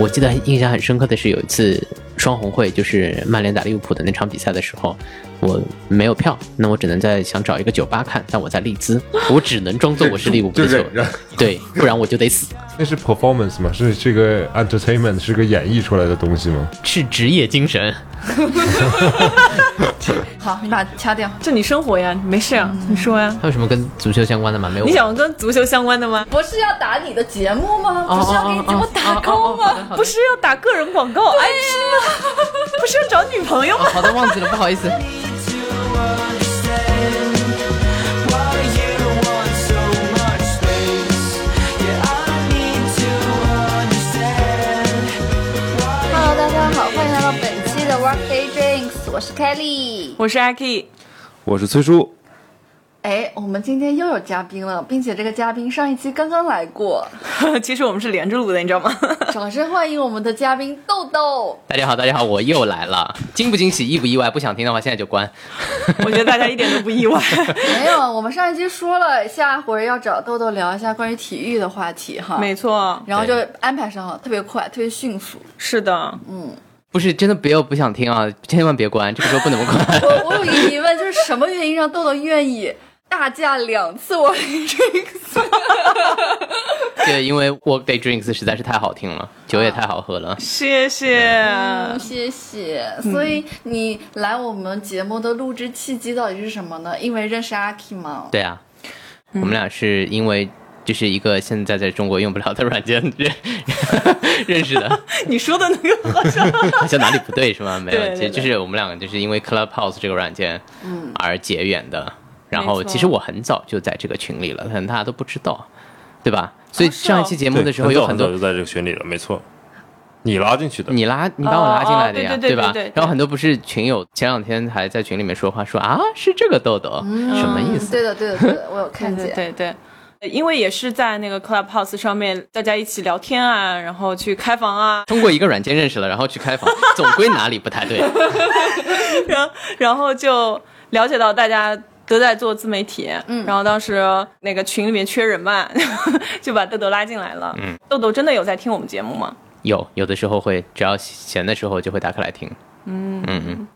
我记得印象很深刻的是有一次双红会，就是曼联打利物浦的那场比赛的时候，我没有票，那我只能在想找一个酒吧看，但我在利兹，我只能装作我是利物浦的球 对，不然我就得死。那是 performance 吗？是这个 entertainment 是个演绎出来的东西吗？是职业精神，好，你把它掐掉。这你生活呀，没事啊，你说呀。还有什么跟足球相关的吗？没有。你想跟足球相关的吗？不是要打你的节目吗？哦不是要给你节目打 call 吗？不是要打个人广告 IP 吗？不是要找女朋友吗？好的，忘记了，不好意思。我是 Kelly。我是 Aki，我是崔叔，哎，我们今天又有嘉宾了，并且这个嘉宾上一期刚刚来过，其实我们是连着录的，你知道吗？掌声欢迎我们的嘉宾豆豆。大家好，大家好，我又来了，惊不惊喜，意不意外？不想听的话，现在就关。我觉得大家一点都不意外。没有，我们上一期说了，下回要找豆豆聊一下关于体育的话题哈。没错，然后就安排上了，特别快，特别迅速。是的，不是真的，不要不想听啊，千万别关，这个时候不能关。我我有一个疑问，就是什么原因让豆豆愿意大驾两次 Workday Drinks？对，因为 Workday Drinks 实在是太好听了，酒也太好喝了。谢谢。嗯，谢谢。所以你来我们节目的录制契机到底是什么呢？因为认识阿 K 吗？对啊，我们俩是因为就是一个现在在中国用不了的软件认 认识的，你说的那个好像 好像哪里不对是吗？没有，对对其实就是我们两个就是因为 Clubhouse 这个软件嗯而结缘的。然后其实我很早就在这个群里了，可能大家都不知道，对吧？所以上一期节目的时候有很多很早就在这个群里了，没错，你拉进去的，你拉你把我拉进来的呀，哦哦对对对吧对对对？然后很多不是群友前两天还在群里面说话说啊是这个豆豆，什么意思？对的，对的，对的，我有看对见。对对。因为也是在那个 Clubhouse 上面，大家一起聊天啊，然后去开房啊，通过一个软件认识了，然后去开房，总归哪里不太对。然后然后就了解到大家都在做自媒体，嗯，然后当时那个群里面缺人嘛，就把豆豆拉进来了。嗯，豆豆真的有在听我们节目吗？有有的时候会，只要闲的时候就会打开来听。嗯嗯嗯，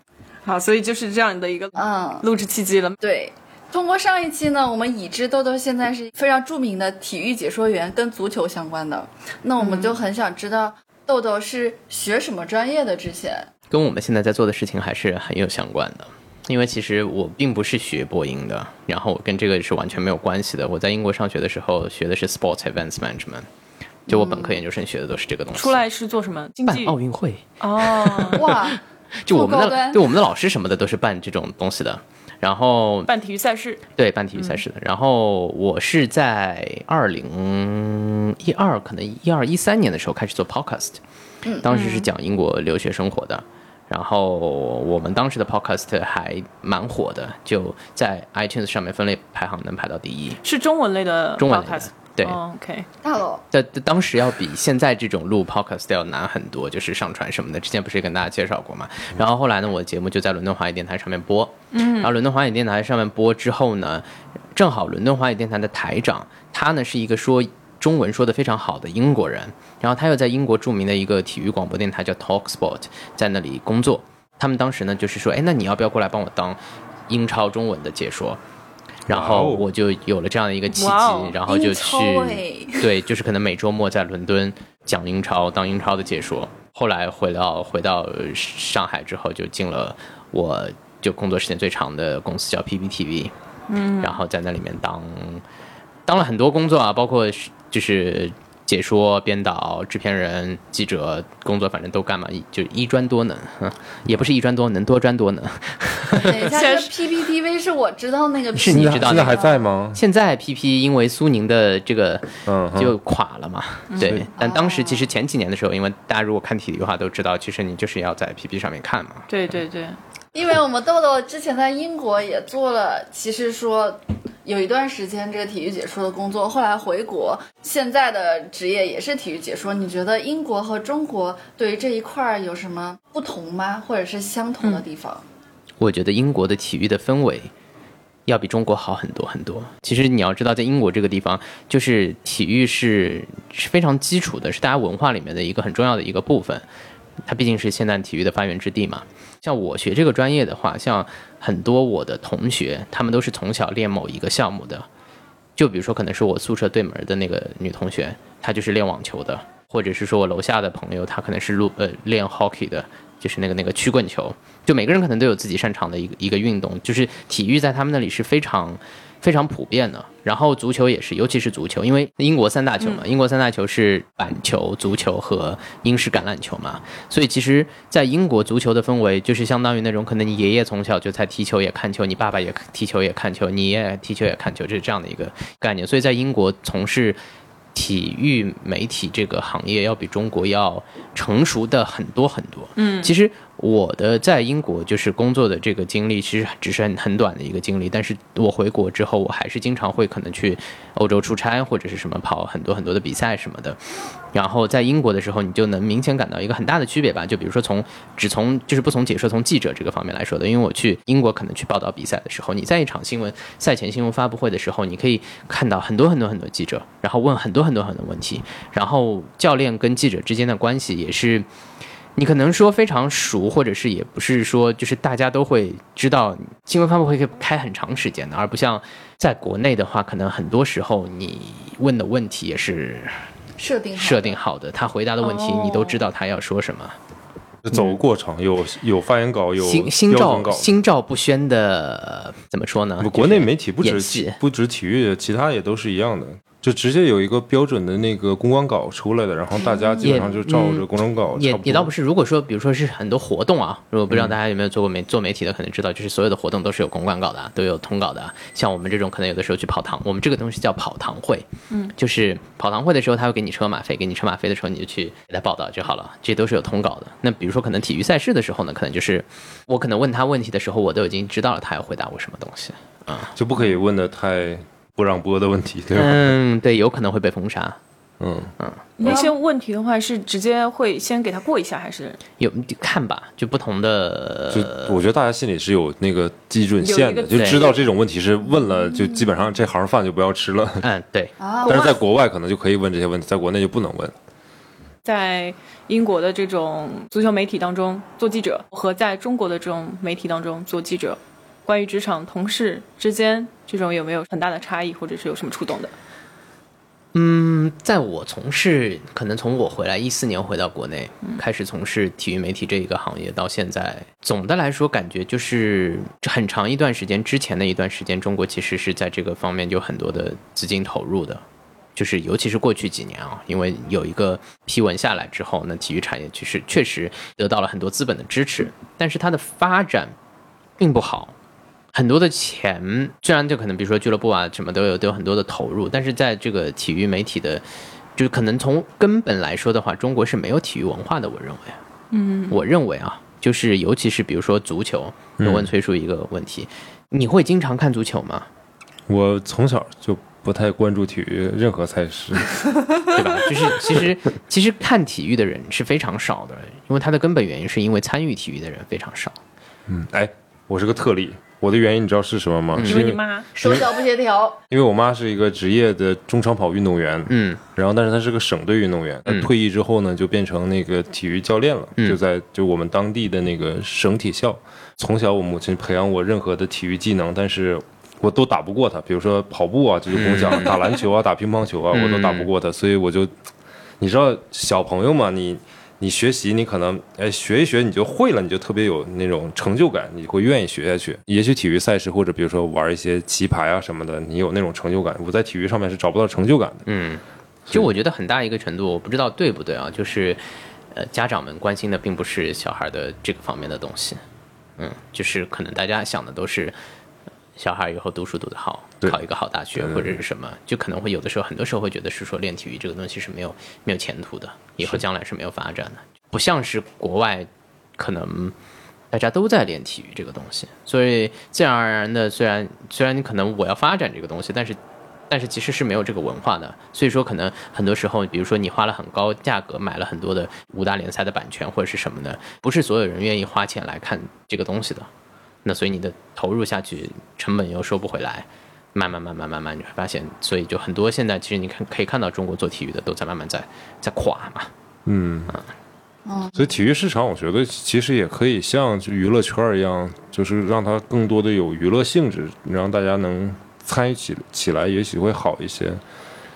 好，所以就是这样的一个嗯，录制契机了。对。通过上一期呢，我们已知豆豆现在是非常著名的体育解说员，跟足球相关的。那我们就很想知道豆豆是学什么专业的？之前跟我们现在在做的事情还是很有相关的。因为其实我并不是学播音的，然后我跟这个是完全没有关系的。我在英国上学的时候学的是 Sports Events Management，就我本科研究生学的都是这个东西。出来是做什么？经办济奥运会，哦，哇，就我们的这么高端对我们的老师什么的都是办这种东西的。然后办体育赛事。对，办体育赛事的。然后我是在二零一二，可能一二一三年的时候开始做 podcast，当时是讲英国留学生活的。然后我们当时的 podcast 还蛮火的，就在 iTunes 上面分类排行能排到第一，是中文类的中文类的 podcast。对，哦 OK，大佬，但当时要比现在这种录 podcast 要难很多，就是上传什么的。之前不是也跟大家介绍过嘛？然后后来呢，我的节目就在伦敦华语电台上面播。嗯，然后伦敦华语电台上面播之后呢，正好伦敦华语电台的台长他呢是一个说中文说的非常好的英国人，然后他又在英国著名的一个体育广播电台叫 Talk Sport，在那里工作。他们当时呢就是说，哎，那你要不要过来帮我当英超中文的解说？然后我就有了这样的一个契机，哦然后就去对，就是可能每周末在伦敦讲英超，当英超的解说。后来回到回到上海之后，就进了我就工作时间最长的公司叫 PPTV，嗯，然后在那里面当当了很多工作啊，包括就是解说、编导、制片人、记者工作，反正都干嘛，一就一专多能，也不是一专多能，多专多能。等一下，这个现在是 PPTV 是我知道那个是你知道那个现在还在吗？现在 PP 因为苏宁的这个嗯就垮了嘛，对。但当时其实前几年的时候，因为大家如果看体育的话都知道，其实你就是要在 PP 上面看嘛。对对对，因为我们豆豆之前在英国也做了，其实说有一段时间这个体育解说的工作，后来回国，现在的职业也是体育解说。你觉得英国和中国对于这一块儿有什么不同吗？或者是相同的地方？我觉得英国的体育的氛围要比中国好很多很多。其实你要知道，在英国这个地方，就是体育是是非常基础的，是大家文化里面的一个很重要的一个部分。它毕竟是现代体育的发源之地嘛。像我学这个专业的话，像很多我的同学，他们都是从小练某一个项目的。就比如说，可能是我宿舍对门的那个女同学，她就是练网球的，或者是说我楼下的朋友，他可能是录呃练 hockey 的，就是那个那个曲棍球。就每个人可能都有自己擅长的一个一个运动，就是体育在他们那里是非常非常普遍的。然后足球也是，尤其是足球，因为英国三大球嘛，英国三大球是板球、足球和英式橄榄球嘛，所以其实，在英国足球的氛围就是相当于那种，可能你爷爷从小就在踢球也看球，你爸爸也踢球也看球，你爷爷踢球也看球，就是这样的一个概念。所以在英国从事体育媒体这个行业，要比中国要成熟的很多很多。嗯，其实我的在英国就是工作的这个经历，其实只是很很短的一个经历。但是我回国之后，我还是经常会可能去欧洲出差，或者是什么跑很多很多的比赛什么的。然后在英国的时候，你就能明显感到一个很大的区别吧。就比如说从只从就是不从解说，从记者这个方面来说的。因为我去英国可能去报道比赛的时候，你在一场新闻赛前新闻发布会的时候，你可以看到很多很多很多记者，然后问很多很多很多问题，然后教练跟记者之间的关系也是。你可能说非常熟，或者是也不是说就是大家都会知道新闻发布会可以开很长时间的，而不像在国内的话，可能很多时候你问的问题也是设定好的设定好的，他回答的问题哦你都知道他要说什么。就走个过场，有有发言稿，有心心照。心照不宣的怎么说呢？国内媒体不止不止体育，其他也都是一样的，就直接有一个标准的那个公关稿出来的，然后大家基本上就照着公关稿。也差不多也倒不是，如果说比如说是很多活动啊，如果不知道大家有没有做过媒做媒体的，可能知道，就是所有的活动都是有公关稿的啊，都有通稿的啊。像我们这种可能有的时候去跑堂，我们这个东西叫跑堂会，嗯，就是跑堂会的时候，他会给你车马费，给你车马费的时候你就去给他报道就好了，这都是有通稿的。那比如说可能体育赛事的时候呢，可能就是我可能问他问题的时候，我都已经知道了他要回答我什么东西。啊就不可以问的太不让播的问题，对吧？嗯，对，有可能会被封杀。嗯嗯，那些问题的话是直接会先给他过一下，还是有看吧，就不同的就我觉得大家心里是有那个基准线的，就知道这种问题是问了，就基本上这行饭就不要吃了。嗯，对，啊，但是在国外可能就可以问这些问题，在国内就不能问。在英国的这种足球媒体当中做记者，和在中国的这种媒体当中做记者，关于职场同事之间这种有没有很大的差异，或者是有什么触动的？嗯，在我从事，可能从我回来一四年回到国内，开始从事体育媒体这一个行业到现在，总的来说感觉就是很长一段时间之前的一段时间，中国其实是在这个方面有很多的资金投入的。就是尤其是过去几年啊，因为有一个批文下来之后，那体育产业其实确实得到了很多资本的支持，但是它的发展并不好。很多的钱，虽然就可能比如说俱乐部啊什么都有都有很多的投入，但是在这个体育媒体的，就是可能从根本来说的话，中国是没有体育文化的。我认为，嗯，我认为啊，就是尤其是比如说足球，我问崔叔一个问题，你会经常看足球吗？我从小就不太关注体育任何赛事，对吧？就是其实其实看体育的人是非常少的，因为它的根本原因是因为参与体育的人非常少。嗯，哎，我是个特例，我的原因你知道是什么吗？嗯是因为你妈手脚不协调，因为我妈是一个职业的中长跑运动员，嗯然后但是她是个省队运动员，她嗯退役之后呢就变成那个体育教练了，嗯就在就我们当地的那个省体校。从小我母亲培养我任何的体育技能，但是我都打不过她，比如说跑步啊，这就不用讲，打篮球啊，打乒乓球啊，我都打不过她，所以我就，你知道小朋友嘛，你。你学习，你可能哎学一学你就会了，你就特别有那种成就感，你会愿意学下去。也许体育赛事或者比如说玩一些棋牌啊什么的，你有那种成就感。我在体育上面是找不到成就感的。嗯，就我觉得很大一个程度，我不知道对不对啊，就是呃，家长们关心的并不是小孩的这个方面的东西，嗯，就是可能大家想的都是。呃小孩以后读书读得好，考一个好大学或者是什么，就可能会有的时候，很多时候会觉得是说练体育这个东西是没有没有前途的，以后将来是没有发展的，不像是国外可能大家都在练体育这个东西，所以自然而然的，虽然虽然你可能我要发展这个东西，但是但是其实是没有这个文化的，所以说可能很多时候，比如说你花了很高价格买了很多的五大联赛的版权或者是什么的，不是所有人愿意花钱来看这个东西的。那所以你的投入下去，成本又收不回来，慢慢慢慢慢慢，你会发现，所以就很多现在其实你看可以看到中国做体育的都在慢慢在在垮嘛。嗯，所以体育市场，我觉得其实也可以像就娱乐圈儿一样，就是让它更多的有娱乐性质，让大家能参与起起来，也许会好一些。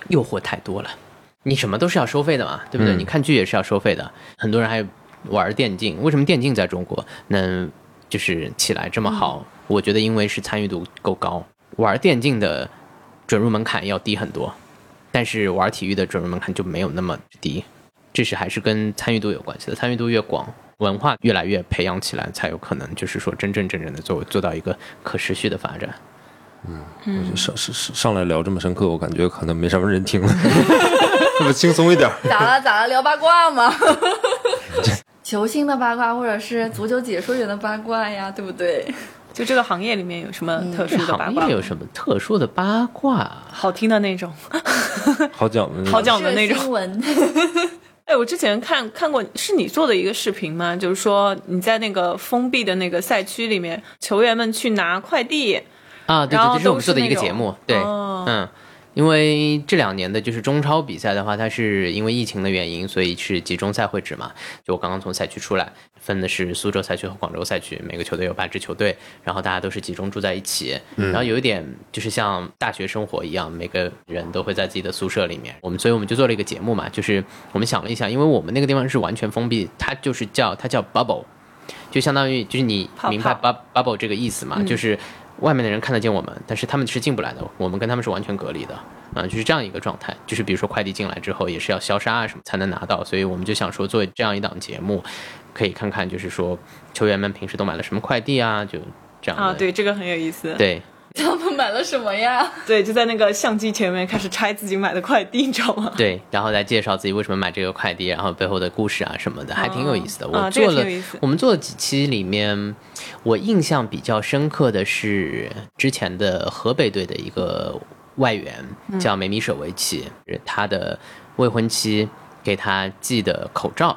诱惑太多了，你什么都是要收费的嘛，对不对？嗯你看剧也是要收费的，很多人还玩电竞，为什么电竞在中国能就是起来这么好？我觉得因为是参与度够高，玩电竞的准入门槛要低很多，但是玩体育的准入门槛就没有那么低，这是还是跟参与度有关系的，参与度越广。文化越来越培养起来，才有可能就是说真真正正的做做到一个可持续的发展。我就上上上上来聊这么深刻，我感觉可能没什么人听了，是不轻松一点儿？咋了咋了？聊八卦吗？球星的八卦，或者是足球解说员的八卦呀，对不对？就这个行业里面有什么特殊的八卦吗？行业有什么特殊的八卦？好听的那种，好讲的那种，好讲的那种社新闻，哎，我之前看看过，是你做的一个视频吗？就是说你在那个封闭的那个赛区里面，球员们去拿快递，啊，对对，然后这是我们做的一都是那个节目，对，哦嗯，因为这两年的就是中超比赛的话，它是因为疫情的原因，所以是集中赛会制嘛。就我刚刚从赛区出来，分的是苏州赛区和广州赛区，每个球队有八支球队，然后大家都是集中住在一起，然后有一点就是像大学生活一样，每个人都会在自己的宿舍里面。我们所以我们就做了一个节目嘛，就是我们想了一下，因为我们那个地方是完全封闭，它就是叫它叫 bubble。就相当于就是你明白 bub bubble 这个意思嘛，嗯就是外面的人看得见我们，但是他们是进不来的，我们跟他们是完全隔离的，啊、就是这样一个状态。就是比如说快递进来之后，也是要消杀啊什么才能拿到，所以我们就想说做这样一档节目，可以看看就是说球员们平时都买了什么快递啊，就这样的啊，对，这个很有意思。对他们买了什么呀？对，就在那个相机前面开始拆自己买的快递，你知道吗？对，然后再介绍自己为什么买这个快递，然后背后的故事啊什么的，还挺有意思的。我做了，我们做了几期里面，我印象比较深刻的是之前的河北队的一个外援嗯叫梅米舍维奇，他的未婚妻给他寄的口罩，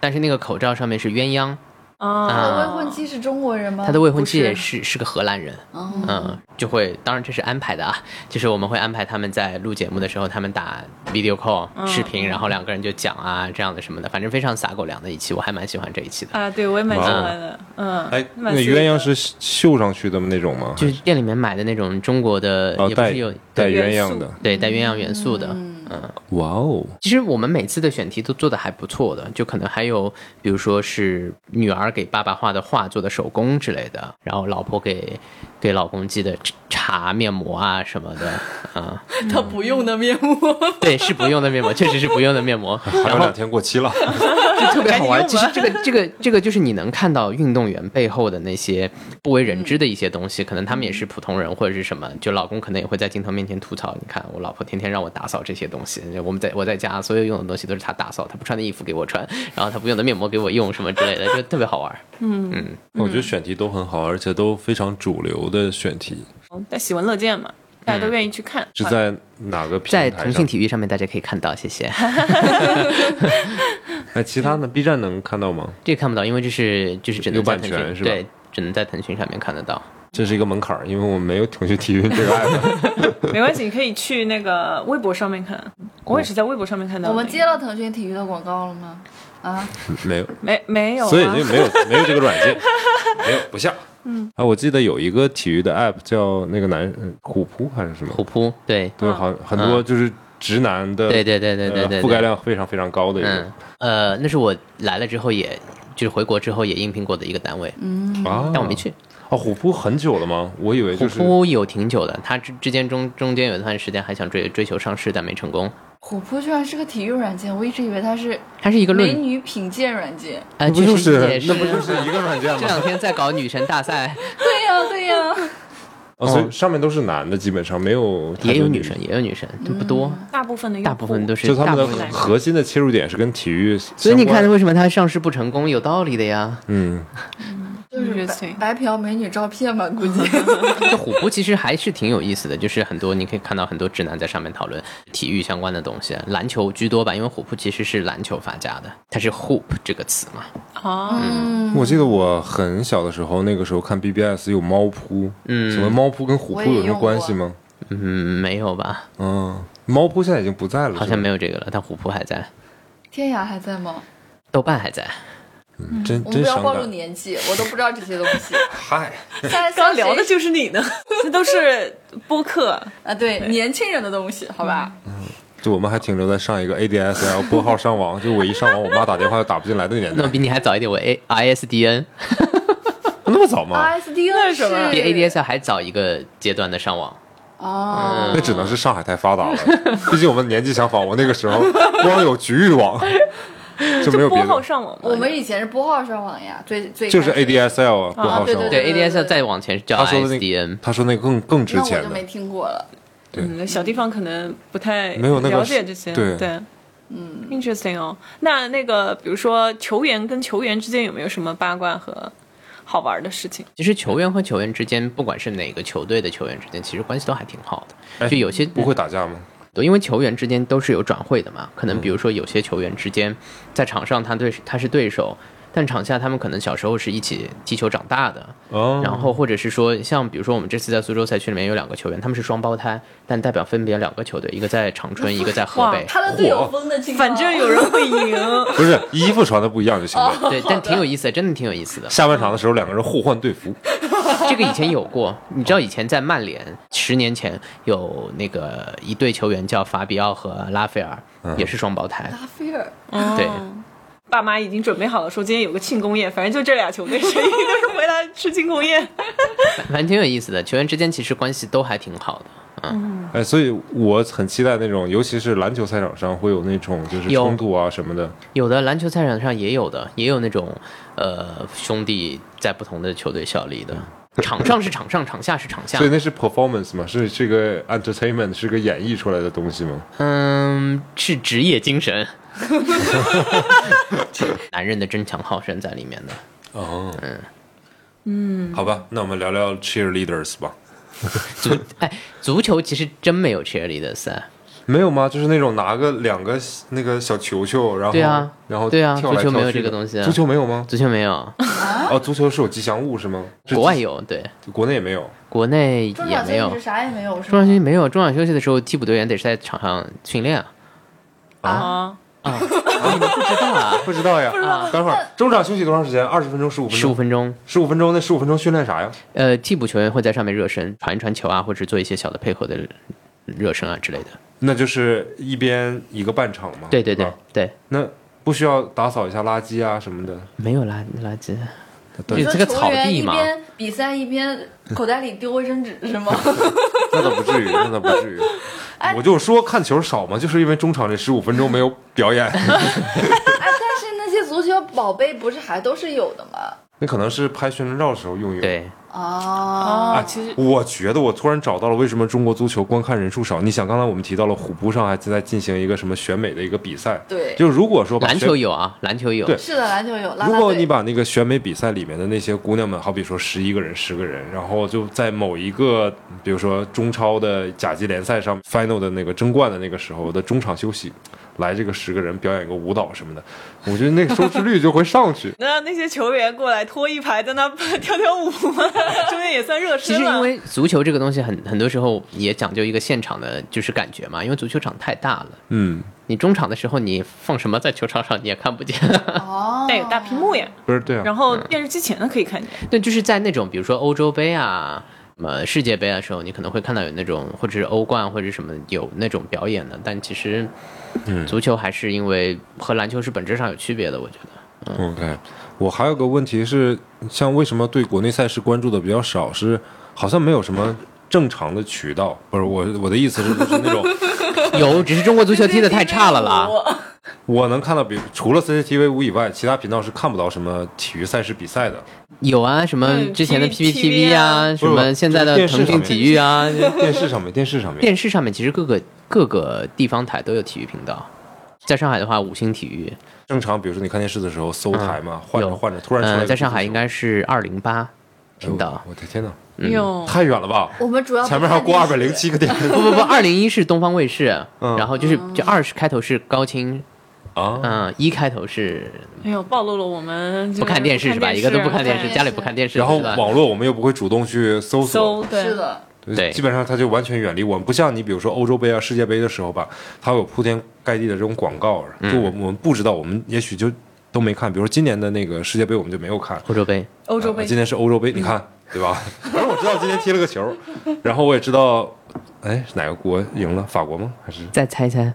但是那个口罩上面是鸳鸯，啊，他的未婚妻是中国人吗？他的未婚妻也是是个荷兰人。哦。嗯，就会，当然这是安排的啊，就是我们会安排他们在录节目的时候，他们打 video call 视频，然后两个人就讲啊这样的什么的，反正非常撒狗粮的一期，我还蛮喜欢这一期的。啊，对我也蛮喜欢的，嗯，哎，那鸳鸯是绣上去的那种吗？就是店里面买的那种中国的，哦，也不是有带鸳鸯的，对带鸳鸯元素的，嗯。哇哦，其实我们每次的选题都做的还不错的，就可能还有，比如说是女儿给爸爸画的画做的手工之类的，然后老婆给给老公寄的茶、面膜啊什么的，啊、他不用的面膜，对，是不用的面膜，确实是不用的面膜，还有两天过期了，就特别好玩。其实这个这个这个就是你能看到运动员背后的那些不为人知的一些东西，可能他们也是普通人或者是什么，就老公可能也会在镜头面前吐槽，你看我老婆天天让我打扫这些东西，我们在我在家所有用的东西都是她打扫，她不穿的衣服给我穿，然后她不用的面膜给我用什么之类的，就特别好玩。我觉得选题都很好，而且都非常主流的选题，但喜闻乐见嘛，大家都愿意去看。是在哪个平在台在？腾讯体育上面大家可以看到，谢谢。那，其他的 B 站能看到吗？这个看不到，因为这是就是只能有版在腾讯权是吧对，只能在腾讯上面看得到。这是一个门槛儿，因为我们没有腾讯体育这个 app。没关系，你可以去那个微博上面看。我也是在微博上面看到的。我们接了腾讯体育的广告了吗？啊，没有，没没有、啊？所以就没有没有这个软件，没有不像。嗯，啊，我记得有一个体育的 app 叫那个男呃虎扑还是什么？虎扑，对，对，好很多就是直男的，对对对对对对，呃覆盖量非常非常高的一个。嗯，呃，那是我来了之后也，就是回国之后也应聘过的一个单位，啊，但我没去。哦，虎扑很久了吗？我以为虎就是扑有挺久的，他之之间中中间有一段时间还想追追求上市，但没成功。虎扑居然是个体育软件，我一直以为它是它是一个美，女品鉴软件。呃，就是那不就是一个软件吗？这两天在搞女神大赛，对呀、对呀、哦，所以上面都是男的，基本上没有也有女生，也有女生，就不多，大部分的大部分都是就他们的大部分。核心的切入点是跟体育，所以你看，为什么它上市不成功？有道理的呀。嗯，就是。白嫖美女照片吧，估计。这虎扑其实还是挺有意思的，就是很多你可以看到很多直男在上面讨论体育相关的东西，篮球居多吧，因为虎扑其实是篮球发家的，它是 hoop 这个词嘛。哦，我记得我很小的时候，那个时候看 BBS 有猫扑，嗯，请问猫扑跟虎扑有什么关系吗？嗯，没有吧？嗯，猫扑现在已经不在了，好像没有这个了，但虎扑还在，天涯还在吗？豆瓣还在。嗯，真我们不要暴露。年纪，我都不知道这些东西。嗨，刚刚聊的就是你呢，这都是播客。啊，对年轻人的东西，好吧？嗯就我们还停留在上一个 ADSL 拨号上网，就我一上网，我妈打电话就打不进来的年代那么，比你还早一点，我 A ISDN 那么早吗？ISDN 是什么是比 ADSL 还早一个阶段的上网。哦，那只能是上海太发达了，毕竟我们年纪相仿。我那个时候光有局域网，就没有别拨号，上网吗？我们以前是拨号上网呀，最最就是 ADSL 啊，拨号上网。对对对 ADSL 再往前是叫他说那 ISDN，他说那个更更值那我钱的就没，听过了。嗯，小地方可能不太没有了解这些。对对，嗯，interesting 哦。那那个，比如说球员跟球员之间有没有什么八卦和好玩的事情？其实球员和球员之间，不管是哪个球队的球员之间，其实关系都还挺好的。哎就有些不会打架吗？对，因为球员之间都是有转会的嘛，可能比如说有些球员之间在场上他对他是对手，但场下他们可能小时候是一起踢球长大的，哦，然后或者是说像比如说我们这次在苏州赛区里面有两个球员，他们是双胞胎，但代表分别两个球队，一个在长春，一个在河北。他的队有风的情况，反正有人会赢。不是衣服穿的不一样就行了。对，但挺有意思的，真的挺有意思的。下半场的时候，两个人互换队服，这个以前有过，你知道以前在曼联十年前有那个一对球员叫法比奥和拉斐尔，也是双胞胎。拉斐尔。对，爸妈已经准备好了，说今天有个庆功宴，反正就这俩球队，谁赢都是回来吃庆功宴。反正挺有意思的。球员之间其实关系都还挺好的。嗯哎，所以我很期待那种，尤其是篮球赛场上会有那种就是冲突啊什么的。有的篮球赛场上也有的，也有那种呃兄弟在不同的球队效力的。场上是场上，场下是场下所以。那是 performance 吗，是这个 entertainment，是个演绎出来的东西吗？嗯，是职业精神，男人的争强好胜在里面的。哦，嗯好吧，那我们聊聊 cheerleaders 吧。足哎，足球其实真没有 cheerleaders 啊。没有吗？就是那种拿个两个那个小球球，然后对啊然后对啊足球没有这个东西啊足球没有吗？足球没有，哦，足球是有吉祥物是吗？是，国外有，对，国内也没有。国内也没有场休息。啥也没有，中场休息？没有，中场休息的时候，替补队员得是在场上训练啊。啊，啊，你们不知道啊？不知道呀。啊等会儿中场休息多长时间？二十分钟、十五分钟十五？分钟，十五分钟，那十五分钟训练啥呀？呃，替补球员会在上面热身，传一传球啊，或者做一些小的配合的热身啊之类的。那就是一边一个半场嘛。对对对对，那不需要打扫一下垃圾啊什么的。没有垃垃圾，对就这个草球员地嘛。一边比赛一边口袋里丢卫生纸是吗？那倒不至于，那倒不至于。哎我就说看球少嘛，就是因为中场这十五分钟没有表演，哎，但是那些足球宝贝不是还都是有的吗？那可能是拍宣传照的时候用用。对，哦，哦，其实我觉得我突然找到了为什么中国足球观看人数少。你想，刚才我们提到了虎扑上还在进行一个什么选美的一个比赛，对，就如果说把篮球有啊，篮球有。对是的，篮球有，如果你把那个选美比赛里面的那些姑娘们，好比说十一个人、十个人，然后就在某一个，比如说中超的甲级联赛上 final 的那个争冠的那个时候的中场休息，来这个十个人表演个舞蹈什么的，我觉得那个收视率就会上去。那那些球员过来拖一排，在那 跳跳舞，中间也算热身了。其实因为足球这个东西很很多时候也讲究一个现场的就是感觉嘛，因为足球场太大了，嗯，你中场的时候你放什么在球场上你也看不见。哦，带有大屏幕呀，不是对啊，然后电视机前的可以看见。对，就是在那种比如说欧洲杯啊、什么世界杯的时候，你可能会看到有那种或者是欧冠或者什么有那种表演的，但其实，嗯足球还是因为和篮球是本质上有区别的，我觉得。嗯 OK，我还有个问题是，像为什么对国内赛事关注的比较少？是好像没有什么正常的渠道，不是我我的意思是就是那种 有，只是中国足球踢得太差了啦。我能看到，比如除了 CCTV 五以外，其他频道是看不到什么体育赛事比赛的。有啊，什么嗯之前的 P- PPTV 啊，什么现在的腾讯体育啊，电视上面，电视上面，电视上面其实各个各个地方台都有体育频道。在上海的话，五星体育，正常，比如说你看电视的时候搜台嘛，换着有。换着，突然出来在上海应该是二零八频道。我的天哪，哟，太远了吧？我们主要前面还有过二百零七个点不不不，二零一是东方卫视，嗯。然后就是就二十开头是高清，啊！嗯，一开头是哎呦，暴露了我们不看电视是吧？一个都不看电视，家里不看电视，然后网络我们又不会主动去搜索，对是的，对基本上它就完全远离我们，不像你比如说欧洲杯啊、世界杯的时候吧，它有铺天盖地的这种广告，就我们我们不知道，我们也许就都没看。比如说今年的那个世界杯，我们就没有看。欧洲杯，欧洲杯啊今年是欧洲杯，你看对吧？反 正我知道今天踢了个球，然后我也知道，哎，哪个国赢了？法国吗？还是再猜猜？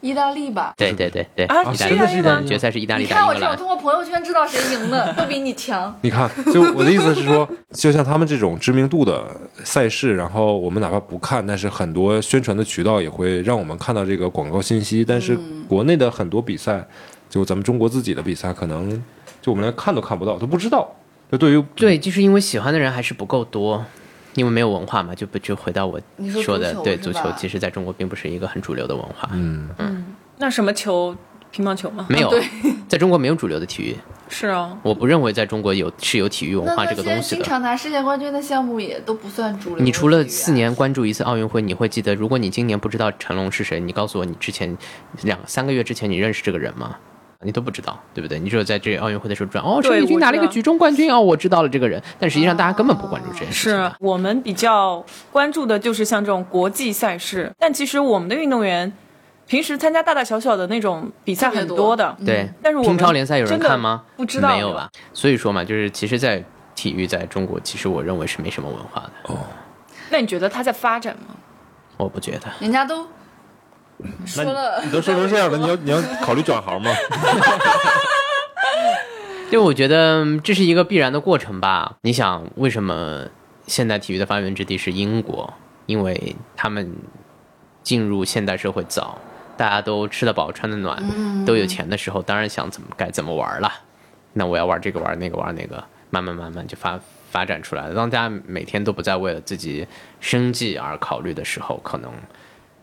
意大利吧。对对对对，啊意大真的是意大利吗决赛是意大利你看我这种打英格兰。通过朋友圈知道谁赢的，都比你强。你看，就我的意思是说，就像他们这种知名度的赛事，然后我们哪怕不看，但是很多宣传的渠道也会让我们看到这个广告信息。但是国内的很多比赛，就咱们中国自己的比赛，可能就我们连看都看不到，都不知道。就对于对，就是因为喜欢的人还是不够多，因为没有文化嘛，就不就回到我你说说的，对足球，其实在中国并不是一个很主流的文化，嗯嗯，那什么球？乒乓球吗？没有对，在中国没有主流的体育，是啊，我不认为在中国有是有体育文化这个东西的。经常拿世界冠军的项目也都不算主流。你除了四年关注一次奥运会，你会记得，如果你今年不知道成龙是谁，你告诉我你之前两三个月之前你认识这个人吗？你都不知道，对不对？你只有在这奥运会的时候转哦，对陈宇军拿了一个举重冠军哦，我知道了这个人，但实际上大家根本不关注这件事情。是我们比较关注的就是像这种国际赛事，但其实我们的运动员平时参加大大小小的那种比赛很多的，对，但是我们乒超联赛有人看吗？不知道没有吧？所以说嘛，就是其实，在体育在中国，其实我认为是没什么文化的，哦那你觉得他在发展吗？我不觉得。人家都说了，你都说成这样了，你要你要考虑转行吗？就我觉得嗯这是一个必然的过程吧。你想，为什么现代体育的发源之地是英国？因为他们进入现代社会早，大家都吃得饱、穿得暖，都有钱的时候，当然想怎么该怎么玩了。那我要玩这个玩那个玩那个，慢慢慢慢就发发展出来了。当大家每天都不再为了自己生计而考虑的时候，可能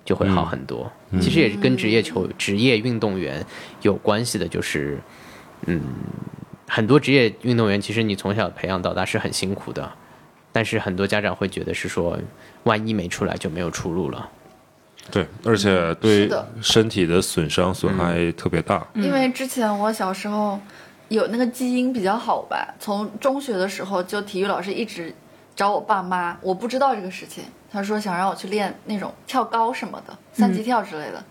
就会好很多。其实也是跟职业球、职业运动员有关系的，就是嗯，很多职业运动员其实你从小培养到大是很辛苦的，但是很多家长会觉得是说，万一没出来就没有出路了。对，而且对身体的损伤损害特别大。因为之前我小时候有那个基因比较好吧，从中学的时候就体育老师一直找我爸妈，我不知道这个事情，他说想让我去练那种跳高什么的，三级跳之类的。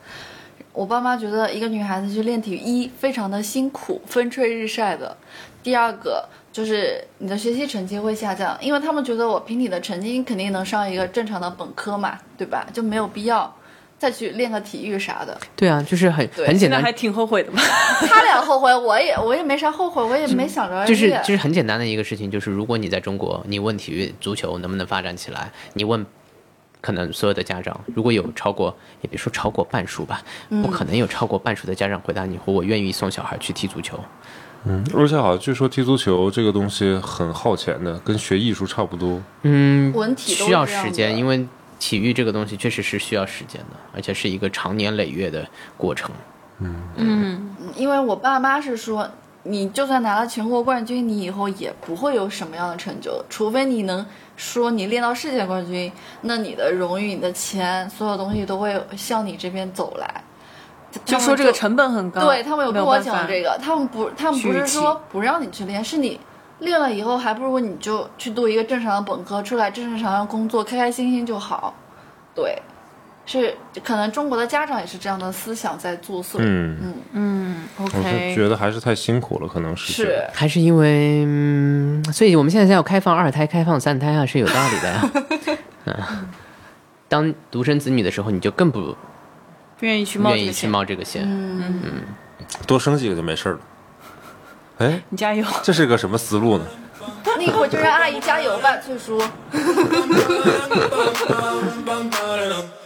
我爸妈觉得一个女孩子去练体育，一非常的辛苦，风吹日晒的；第二个就是你的学习成绩会下降，因为他们觉得我凭你的成绩，肯定能上一个正常的本科嘛，对吧？就没有必要再去练个体育啥的。对啊，就是很很简单还，挺后悔的嘛？他俩后悔，我也我也没啥后悔，我也没想着就是就是很简单的一个事情，就是如果你在中国，你问体育足球能不能发展起来，你问可能所有的家长，如果有超过也别说超过半数吧，不可能有超过半数的家长回答你，我愿意送小孩去踢足球。嗯而且好像据说踢足球这个东西很耗钱的，跟学艺术差不多。嗯，文体需要时间，因为体育这个东西确实是需要时间的，而且是一个长年累月的过程。嗯嗯，因为我爸妈是说，你就算拿了全国冠军，你以后也不会有什么样的成就，除非你能说你练到世界冠军，那你的荣誉、你的钱，所有东西都会向你这边走来。就说这个成本很高，对他们有跟我讲这个，他们不，他们不是说不让你去练，是你练了以后，还不如你就去读一个正常的本科，出来正正常常工作，开开心心就好。对，是可能中国的家长也是这样的思想在作祟。嗯，嗯，嗯我是，OK，觉得还是太辛苦了，可能是是。还是因为，嗯，所以我们现在要开放二胎、开放三胎啊，是有道理的呀。嗯，当独生子女的时候，你就更不不愿意去冒愿意去这个险，冒这个险。嗯多生几个就没事了。哎，你加油！这是个什么思路呢？那一会儿就让阿姨加油吧，翠叔。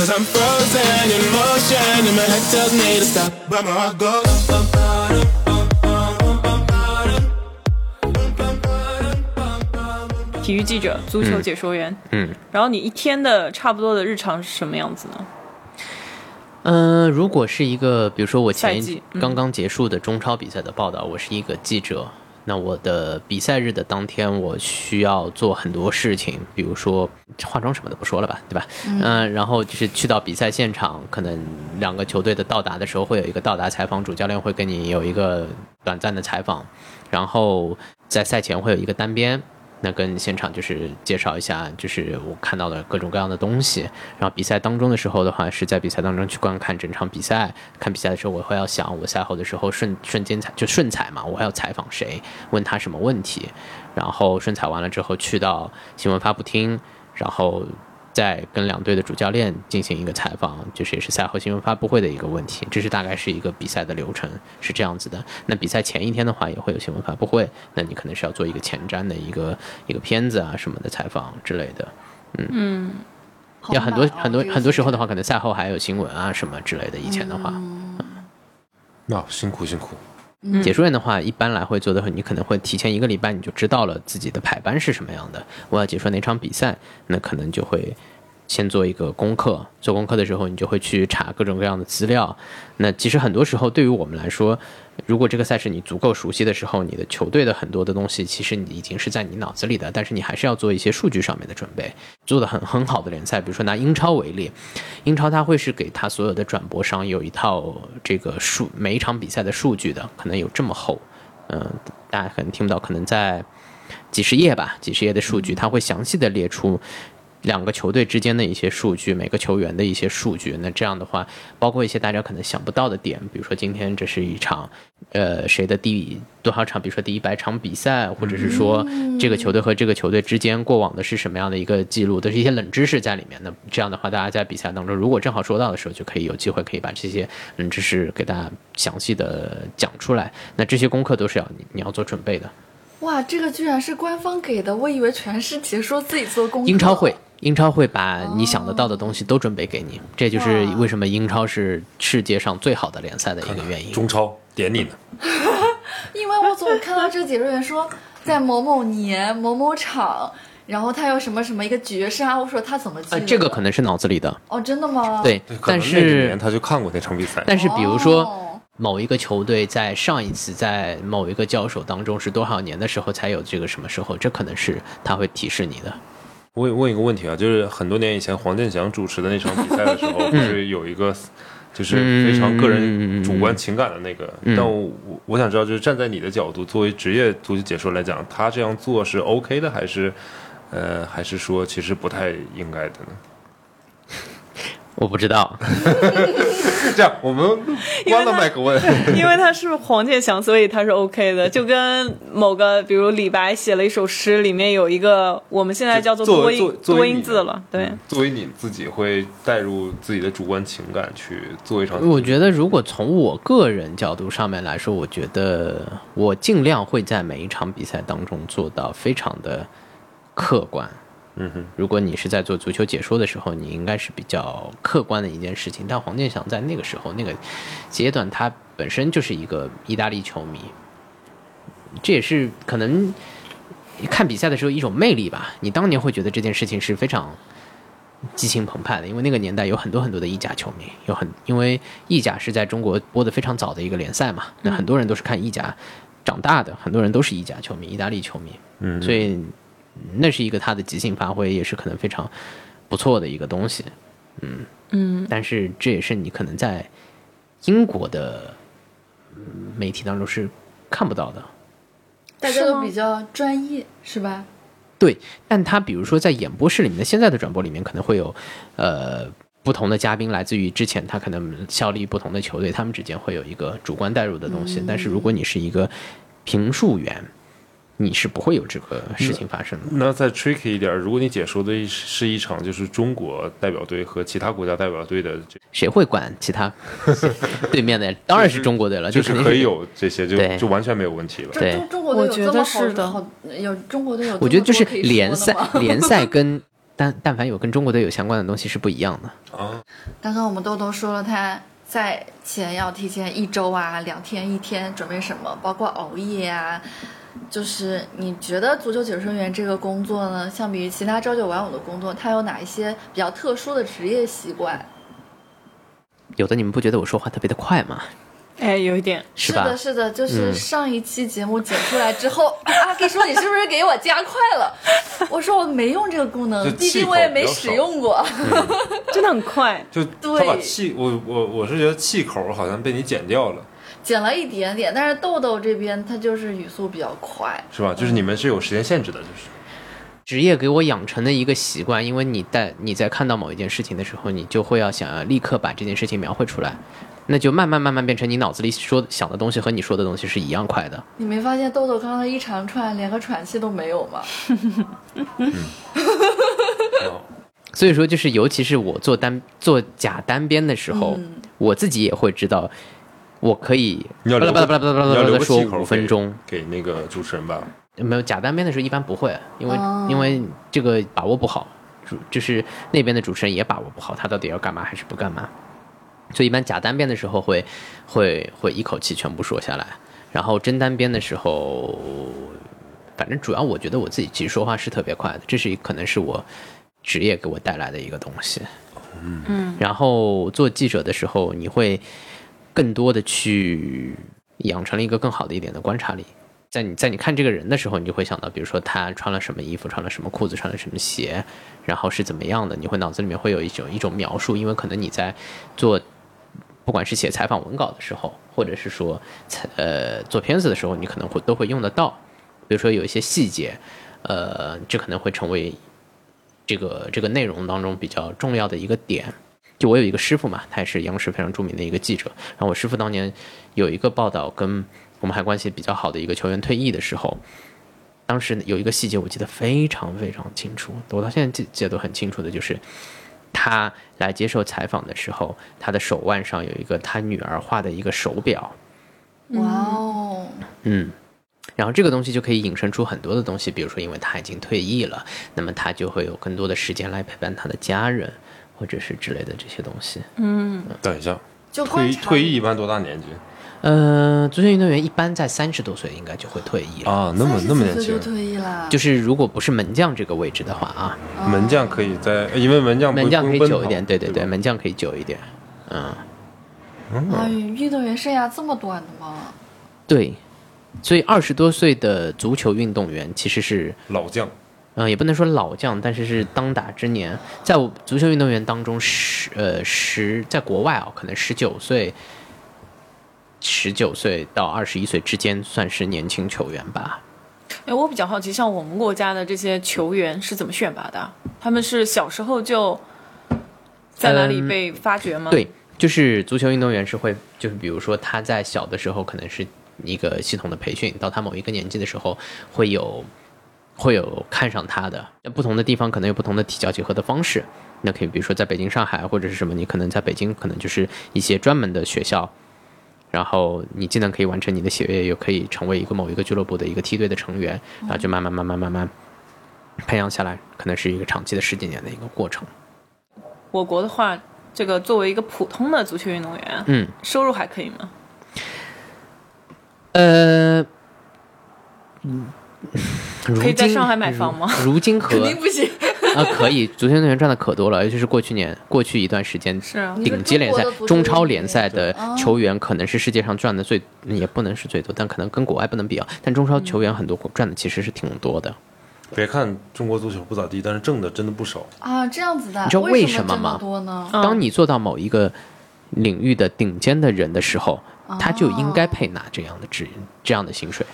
Cause I'm frozen in motion, and my head tells me to stop, but my heart goes. 体育记者、足球解说员，嗯，然后你一天的差不多的日常是什么样子呢？嗯、如果是一个，比如说我前一季嗯刚刚结束的中超比赛的报道，我是一个记者，那我的比赛日的当天，我需要做很多事情，比如说化妆什么的不说了吧，对吧？嗯、然后就是去到比赛现场，可能两个球队的到达的时候会有一个到达采访，主教练会跟你有一个短暂的采访，然后在赛前会有一个单边。那跟现场就是介绍一下，就是我看到的各种各样的东西。然后比赛当中的时候的话，是在比赛当中去观看整场比赛。看比赛的时候，我会要想，我赛后的时候顺瞬间采就顺采嘛，我还要采访谁，问他什么问题。然后顺采完了之后，去到新闻发布厅，然后再跟两队的主教练进行一个采访，就是也是赛后新闻发布会的一个问题。这是大概是一个比赛的流程，是这样子的。那比赛前一天的话，也会有新闻发布会，那你可能是要做一个前瞻的一个一个片子啊什么的采访之类的。嗯嗯要很多哦很多很多时候的话，可能赛后还有新闻啊什么之类的。以前的话，那、辛苦辛苦。解说员的话，一般来会做的很，你可能会提前一个礼拜你就知道了自己的排班是什么样的。我要解说哪场比赛，那可能就会先做一个功课。做功课的时候，你就会去查各种各样的资料。那其实很多时候对于我们来说，如果这个赛事你足够熟悉的时候，你的球队的很多的东西，其实你已经是在你脑子里的，但是你还是要做一些数据上面的准备。做的很很好的联赛，比如说拿英超为例，英超它会是给它所有的转播商有一套这个数每一场比赛的数据的，可能有这么厚，嗯、大家可能听不到，可能在几十页吧，几十页的数据，它会详细的列出两个球队之间的一些数据，每个球员的一些数据。那这样的话，包括一些大家可能想不到的点，比如说今天这是一场，呃，谁的第多少场，比如说第一百场比赛，或者是说这个球队和这个球队之间过往的是什么样的一个记录，都是一些冷知识在里面的。这样的话，大家在比赛当中，如果正好说到的时候，就可以有机会可以把这些冷知识给大家详细的讲出来。那这些功课都是要你你要做准备的。哇，这个居然是官方给的，我以为全是解说自己做功课。英超会，英超会把你想得到的东西都准备给你，这就是为什么英超是世界上最好的联赛的一个原因。中超点你呢，因为我总看到这个解说员说，在某某年某某场，然后他有什么什么一个绝杀，我说他怎么记呃，这个可能是脑子里的，哦，真的吗？对，但是年他就看过那场比赛。但是比如说。哦某一个球队在上一次在某一个交手当中是多少年的时候才有这个什么时候，这可能是他会提示你的。我问问一个问题啊，就是很多年以前黄健翔主持的那场比赛的时候，不是有一个就是非常个人主观情感的那个？但我我我想知道，就是站在你的角度，作为职业足球解说来讲，他这样做是 OK 的，还是呃，还是说其实不太应该的呢？我不知道，这样，我们关了麦克问。因为他是黄健翔，所以他是 OK 的。就跟某个，比如李白写了一首诗，里面有一个我们现在叫做多音多音字了，对。作为你自己会带入自己的主观情感去做一场，我觉得如果从我个人角度上面来说，我觉得我尽量会在每一场比赛当中做到非常的客观。嗯哼，如果你是在做足球解说的时候，你应该是比较客观的一件事情。但黄健翔在那个时候那个阶段，他本身就是一个意大利球迷，这也是可能看比赛的时候一种魅力吧。你当年会觉得这件事情是非常激情澎湃的，因为那个年代有很多很多的意甲球迷，有很因为意甲是在中国播的非常早的一个联赛嘛，那很多人都是看意甲长大的，很多人都是意甲球迷、意大利球迷，嗯，所以那是一个他的即兴发挥，也是可能非常不错的一个东西。嗯嗯，但是这也是你可能在英国的嗯媒体当中是看不到的。大家都比较专业，是吧？对，但他比如说在演播室里面的现在的转播里面可能会有，呃，不同的嘉宾来自于之前他可能效力不同的球队，他们之间会有一个主观代入的东西。但是如果你是一个评述员，你是不会有这个事情发生的。那再 tricky 一点，如果你解说的是一场就是中国代表队和其他国家代表队的这，谁会管其他 对面的？当然是中国队了，就是可以有这些，就就完全没有问题了。对中中国队有我觉得这么好是的有中国队有我觉得就是联赛 联赛跟但但凡有跟中国队有相关的东西是不一样的。啊，刚刚我们豆豆说了，他在前要提前一周啊、两天、一天准备什么，包括熬夜啊。就是你觉得足球解说员这个工作呢，相比于其他朝九晚五的工作，它有哪一些比较特殊的职业习惯？有的你们不觉得我说话特别的快吗？哎，有一点，是吧的，？是的，就是嗯上一期节目剪出来之后，阿 K 说你是不是给我加快了？我说我没用这个功能，毕竟我也没使用过。真的很快。就他把气，我我我是觉得气口好像被你剪掉了，剪了一点点，但是豆豆这边他就是语速比较快。是吧？就是你们是有时间限制的，就是职业给我养成的一个习惯，因为你在你在看到某一件事情的时候，你就会要想要立刻把这件事情描绘出来，那就慢慢慢慢变成你脑子里说想的东西和你说的东西是一样快的。你没发现豆豆刚才一长串连个喘气都没有吗？哦 所以说，就是尤其是我做单做假单边的时候，嗯我自己也会知道，我可以你要留个巴拉巴拉巴拉巴拉你要留巴拉说五分钟。给给那个主持人吧。没有假单边的时候一般不会，因为、哦因为这个把握不好，主就是那边的主持人也把握不好，他到底要干嘛还是不干嘛。所以一般假单边的时候会会会一口气全部说下来，然后真单边的时候，反正主要我觉得我自己其实说话是特别快的，这是可能是我职业给我带来的一个东西。嗯，然后做记者的时候，你会更多的去养成了一个更好的一点的观察力。在你在你看这个人的时候，你就会想到，比如说他穿了什么衣服，穿了什么裤子，穿了什么鞋，然后是怎么样的，你会脑子里面会有一种一种描述，因为可能你在做，不管是写采访文稿的时候，或者是说采呃做片子的时候，你可能会都会用得到，比如说有一些细节，呃，这可能会成为这个这个内容当中比较重要的一个点。就我有一个师傅嘛，他也是央视非常著名的一个记者。然后我师傅当年有一个报道，跟我们还关系比较好的一个球员退役的时候，当时有一个细节我记得非常非常清楚，我到现在记记得都很清楚的，就是他来接受采访的时候，他的手腕上有一个他女儿画的一个手表，哇哦，嗯，然后这个东西就可以引申出很多的东西，比如说，因为他已经退役了，那么他就会有更多的时间来陪伴他的家人，或者是之类的这些东西。嗯等一下，就退退役一般多大年纪呃，足球运动员一般在三十多岁应该就会退役了。啊？那么那么年30岁就轻，退役了，就是如果不是门将这个位置的话啊，门将可以在，因为门将门将可以久一点，对对对，吧门将可以久一点。嗯，哎，运动员生涯这么短的吗？对，所以二十多岁的足球运动员其实是老将嗯、也不能说老将，但是是当打之年，在我足球运动员当中，十呃十在国外啊，可能十九岁，十九岁到二十一岁之间算是年轻球员吧。哎，我比较好奇，像我们国家的这些球员是怎么选拔的？他们是小时候就在哪里嗯被发掘吗？对，就是足球运动员是会，就是比如说他在小的时候可能是一个系统的培训，到他某一个年纪的时候会有会有看上他的。那不同的地方可能有不同的体教结合的方式。那可以比如说在北京、上海或者是什么，你可能在北京可能就是一些专门的学校。然后你既能可以完成你的学业，又可以成为一个某一个俱乐部的一个梯队的成员，然后就慢慢慢慢慢慢培养下来，可能是一个长期的十几年的一个过程。我国的话，这个作为一个普通的足球运动员，嗯，收入还可以吗？呃，嗯，可以在上海买房吗如如今可肯定不行。啊，可以，足球运动员赚的可多了，尤其是过去年过去一段时间，是啊顶级联赛中超联赛的球员可能是世界上赚的最，也不能是最多，但可能跟国外不能比啊。但中超球员很多赚的其实是挺多的。别看中国足球不咋地，但是挣的真的不少。啊，这样子的，你知道为为什么这么吗多呢？嗯当你做到某一个领域的顶尖的人的时候，他就应该配拿这样的职这样的薪水。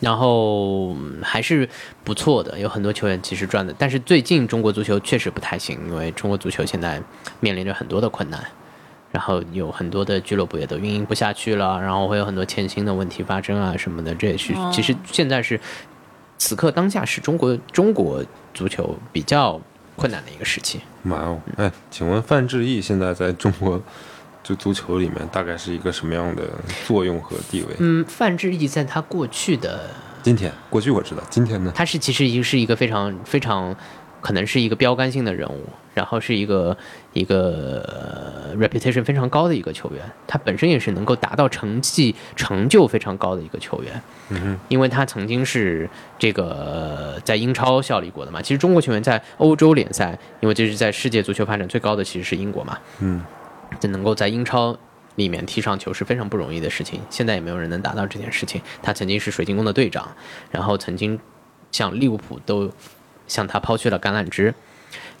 然后嗯还是不错的，有很多球员其实赚的，但是最近中国足球确实不太行，因为中国足球现在面临着很多的困难，然后有很多的俱乐部也都运营不下去了，然后会有很多欠薪的问题发生啊什么的，这也是其实现在是此刻当下是中国中国足球比较困难的一个时期。妈哦，哎，请问范志毅现在在中国就足球里面大概是一个什么样的作用和地位？嗯，范志毅在他过去的今天过去我知道，今天呢？他是其实已经是一个非常非常可能是一个标杆性的人物，然后是一个一个、呃 reputation 非常高的一个球员，他本身也是能够达到成绩成就非常高的一个球员，嗯因为他曾经是这个呃在英超效力过的嘛。其实中国球员在欧洲联赛，因为这是在世界足球发展最高的其实是英国嘛，嗯，这能够在英超里面踢上球是非常不容易的事情。现在也没有人能达到这件事情。他曾经是水晶宫的队长，然后曾经向利物浦都向他抛去了橄榄枝，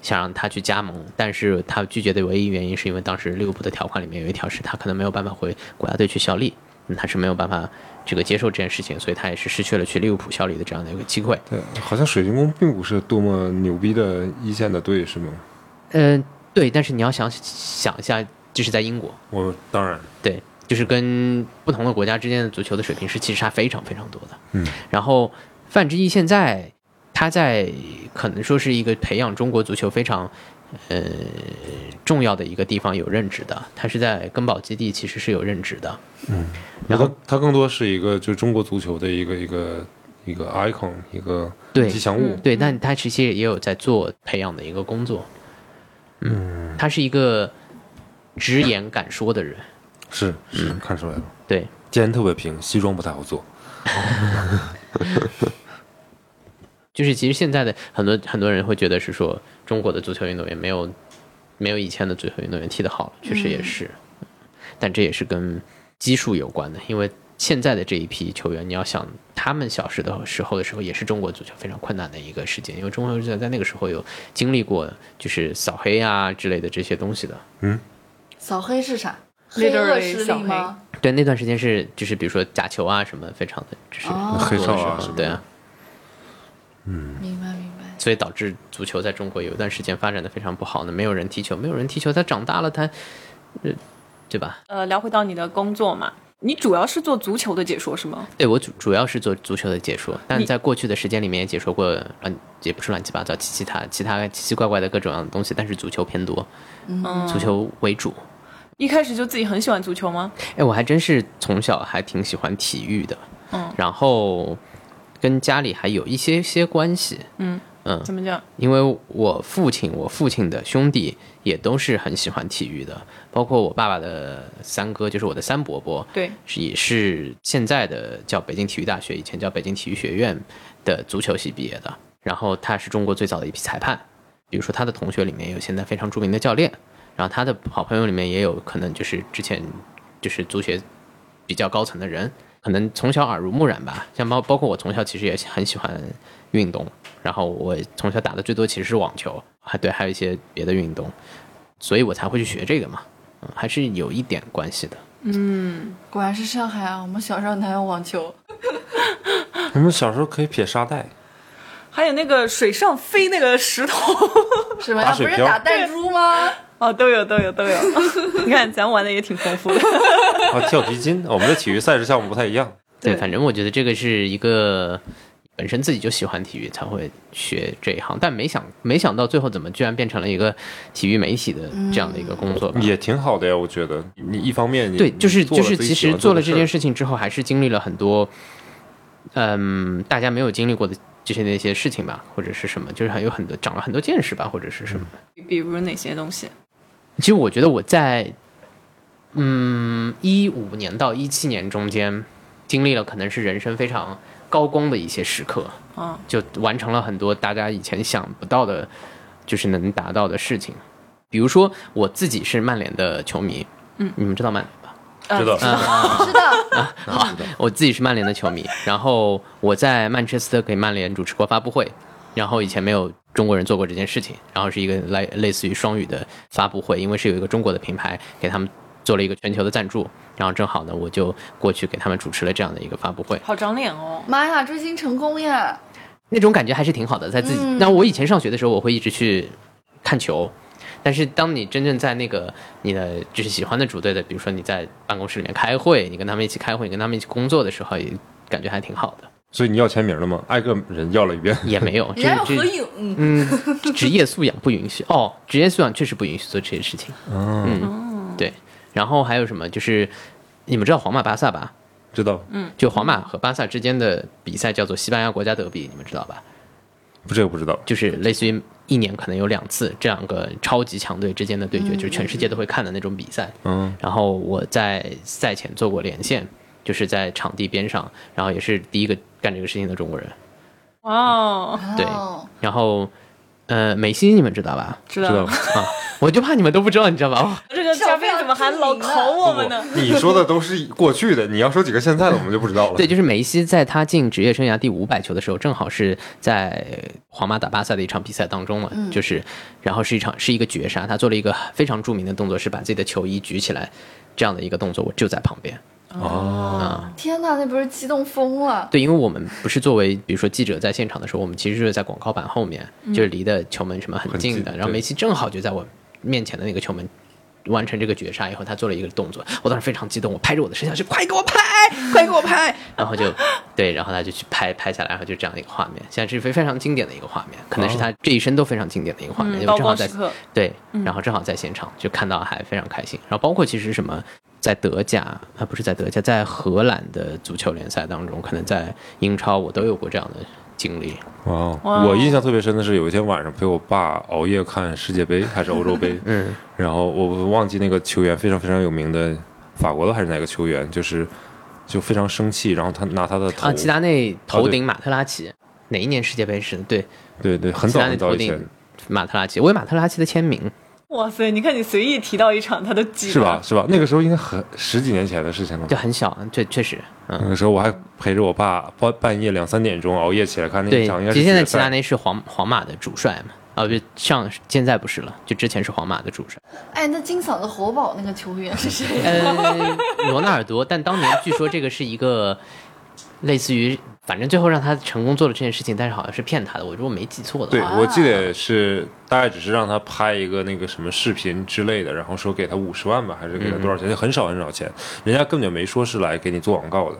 想让他去加盟，但是他拒绝的唯一原因是因为当时利物浦的条款里面有一条是他可能没有办法回国家队去效力，嗯他是没有办法这个接受这件事情，所以他也是失去了去利物浦效力的这样的一个机会。对，好像水晶宫并不是多么牛逼的一线的队，是吗？嗯、对，但是你要想想一下，这是在英国，我当然，对，就是跟不同的国家之间的足球的水平是其实差非常非常多的。嗯，然后范志毅现在他在可能说是一个培养中国足球非常呃重要的一个地方有任职的，他是在根宝基地其实是有任职的。嗯然后后他更多是一个就中国足球的一个一个一个 icon，一个对吉祥物。对，但他其实也有在做培养的一个工作。嗯，他是一个直言敢说的人。是是，嗯看出来了，对，肩特别平，西装不太好做。就是其实现在的很多很多人会觉得是说中国的足球运动员没有没有以前的足球运动员踢得好，确实也是，但这也是跟基数有关的，因为现在的这一批球员，你要想他们小时的时候的时候，也是中国足球非常困难的一个时间，因为中国足球在那个时候有经历过就是扫黑啊之类的这些东西的。扫黑是啥？黑恶势力吗？对，那段时间是就是比如说假球啊什么，非常的就是哦黑哨啊什么候对啊，嗯明白明白。所以导致足球在中国有一段时间发展的非常不好呢，没有人踢球，没有人踢球，他长大了，他，呃，对吧？呃，聊回到你的工作嘛，你主要是做足球的解说是吗？对我主主要是做足球的解说，但在过去的时间里面也解说过乱，也不是乱七八糟，其其他其他奇奇怪怪的各种样的东西，但是足球偏多，嗯，足球为主。一开始就自己很喜欢足球吗？哎，我还真是从小还挺喜欢体育的，嗯。然后跟家里还有一些些关系，嗯。嗯，怎么讲？因为我父亲、我父亲的兄弟也都是很喜欢体育的，包括我爸爸的三哥，就是我的三伯伯，对，是也是现在的叫北京体育大学，以前叫北京体育学院的足球系毕业的。然后他是中国最早的一批裁判，比如说他的同学里面有现在非常著名的教练，然后他的好朋友里面也有可能就是之前就是足协比较高层的人，可能从小耳濡目染吧。像包包括我从小其实也很喜欢运动，然后我从小打的最多其实是网球，还对，还有一些别的运动，所以我才会去学这个嘛，嗯，还是有一点关系的。嗯果然是上海啊！我们小时候哪有网球？我们小时候可以撇沙袋，还有那个水上飞那个石头，什么呀？不是打弹珠吗？哦，都有都有都有。你看咱玩的也挺丰富的。啊，跳皮筋。我们的体育赛事项目不太一样。对，对反正我觉得这个是一个本身自己就喜欢体育才会学这一行，但没想没想到最后怎么居然变成了一个体育媒体的这样的一个工作吧。也挺好的呀，我觉得。你一方面你对，就是就是，其实做了这件事情之后，还是经历了很多，嗯，大家没有经历过的这些那些事情吧，或者是什么，就是还有很多长了很多见识吧，或者是什么。比如哪些东西？其实我觉得我在，嗯，一五年到一七年中间，经历了可能是人生非常高光的一些时刻，嗯，就完成了很多大家以前想不到的，就是能达到的事情。比如说我自己是曼联的球迷，嗯，你们知道曼联吧？知道。知道。好，我自己是曼联的球迷，然后我在曼彻斯特给曼联主持过发布会，然后以前没有中国人做过这件事情，然后是一个类类似于双语的发布会，因为是有一个中国的品牌给他们做了一个全球的赞助，然后正好呢我就过去给他们主持了这样的一个发布会，好长脸哦。妈呀，追星成功呀！那种感觉还是挺好的，在自己。嗯那我以前上学的时候，我会一直去看球。但是当你真正在那个你的就是喜欢的主队的，比如说你在办公室里面开会，你跟他们一起开会，你跟他们一起工作的时候，也感觉还挺好的。所以你要签名了吗？挨个人要了一遍。也没有，人家要这这合影，嗯，职业素养不允许哦，职业素养确实不允许做这些事情。哦，嗯，对。然后还有什么？就是你们知道皇马巴萨吧？知道，嗯就皇马和巴萨之间的比赛叫做西班牙国家德比，你们知道吧？不这个不知道。就是类似于一年可能有两次这两个超级强队之间的对决，就是全世界都会看的那种比赛。嗯，然后我在赛前做过连线，就是在场地边上，然后也是第一个干这个事情的中国人。哇哦，对哦然后，呃，梅西你们知道吧？知知道。啊，我就怕你们都不知道，你知道吧？哦，这个嘉宾怎么还老考我们呢？你说的都是过去的，你要说几个现在的，我们就不知道了。对，就是梅西在他进职业生涯第五百球的时候，正好是在皇马打巴萨的一场比赛当中嘛，就是，然后是一场是一个绝杀，他做了一个非常著名的动作，是把自己的球衣举起来，这样的一个动作，我就在旁边。哦，天哪，那不是激动疯了？对，因为我们不是作为比如说记者在现场的时候，我们其实就是在广告板后面，就是离的球门什么很近的，然后梅西正好就在我面前的那个球门。完成这个绝杀以后，他做了一个动作，我当时非常激动，我拍着我的摄像师，快给我拍，快给我拍，然后就 对，然后他就去拍拍下来，然后就这样的一个画面，现在是非非常经典的一个画面，可能是他这一生都非常经典的一个画面，嗯，高因为正好在对，然后正好在现场就看到，还非常开心。然后包括其实什么，在德甲啊，不是在德甲，在荷兰的足球联赛当中，可能在英超，我都有过这样的经历。哇哦！我印象特别深的是，有一天晚上陪我爸熬夜看世界杯还是欧洲杯，嗯，然后我忘记那个球员非常非常有名的法国的还是哪个球员，就是就非常生气，然后他拿他的头，啊，齐达内头顶马特拉齐，哪一年世界杯是的？对，对对，很早很早以前，马特拉齐，我有马特拉齐的签名。哇塞！你看你随意提到一场，他都记得是吧？？是吧？那个时候应该很十几年前的事情了就。很小，确确实，嗯，那个时候我还陪着我爸半半夜两三点钟熬夜起来看那场，实现在齐达内是皇皇马的主帅嘛，啊，不，上现在不是了，就之前是皇马的主帅。哎，那金嗓子喉宝那个球员是谁？呃，罗纳尔多，但当年据说这个是一个类似于，反正最后让他成功做了这件事情，但是好像是骗他的，我如果没记错的话对，话。我记得是大概只是让他拍一个那个什么视频之类的，然后说给他五十万吧，还是给他多少钱？就很少很少钱，人家根本就没说是来给你做广告的。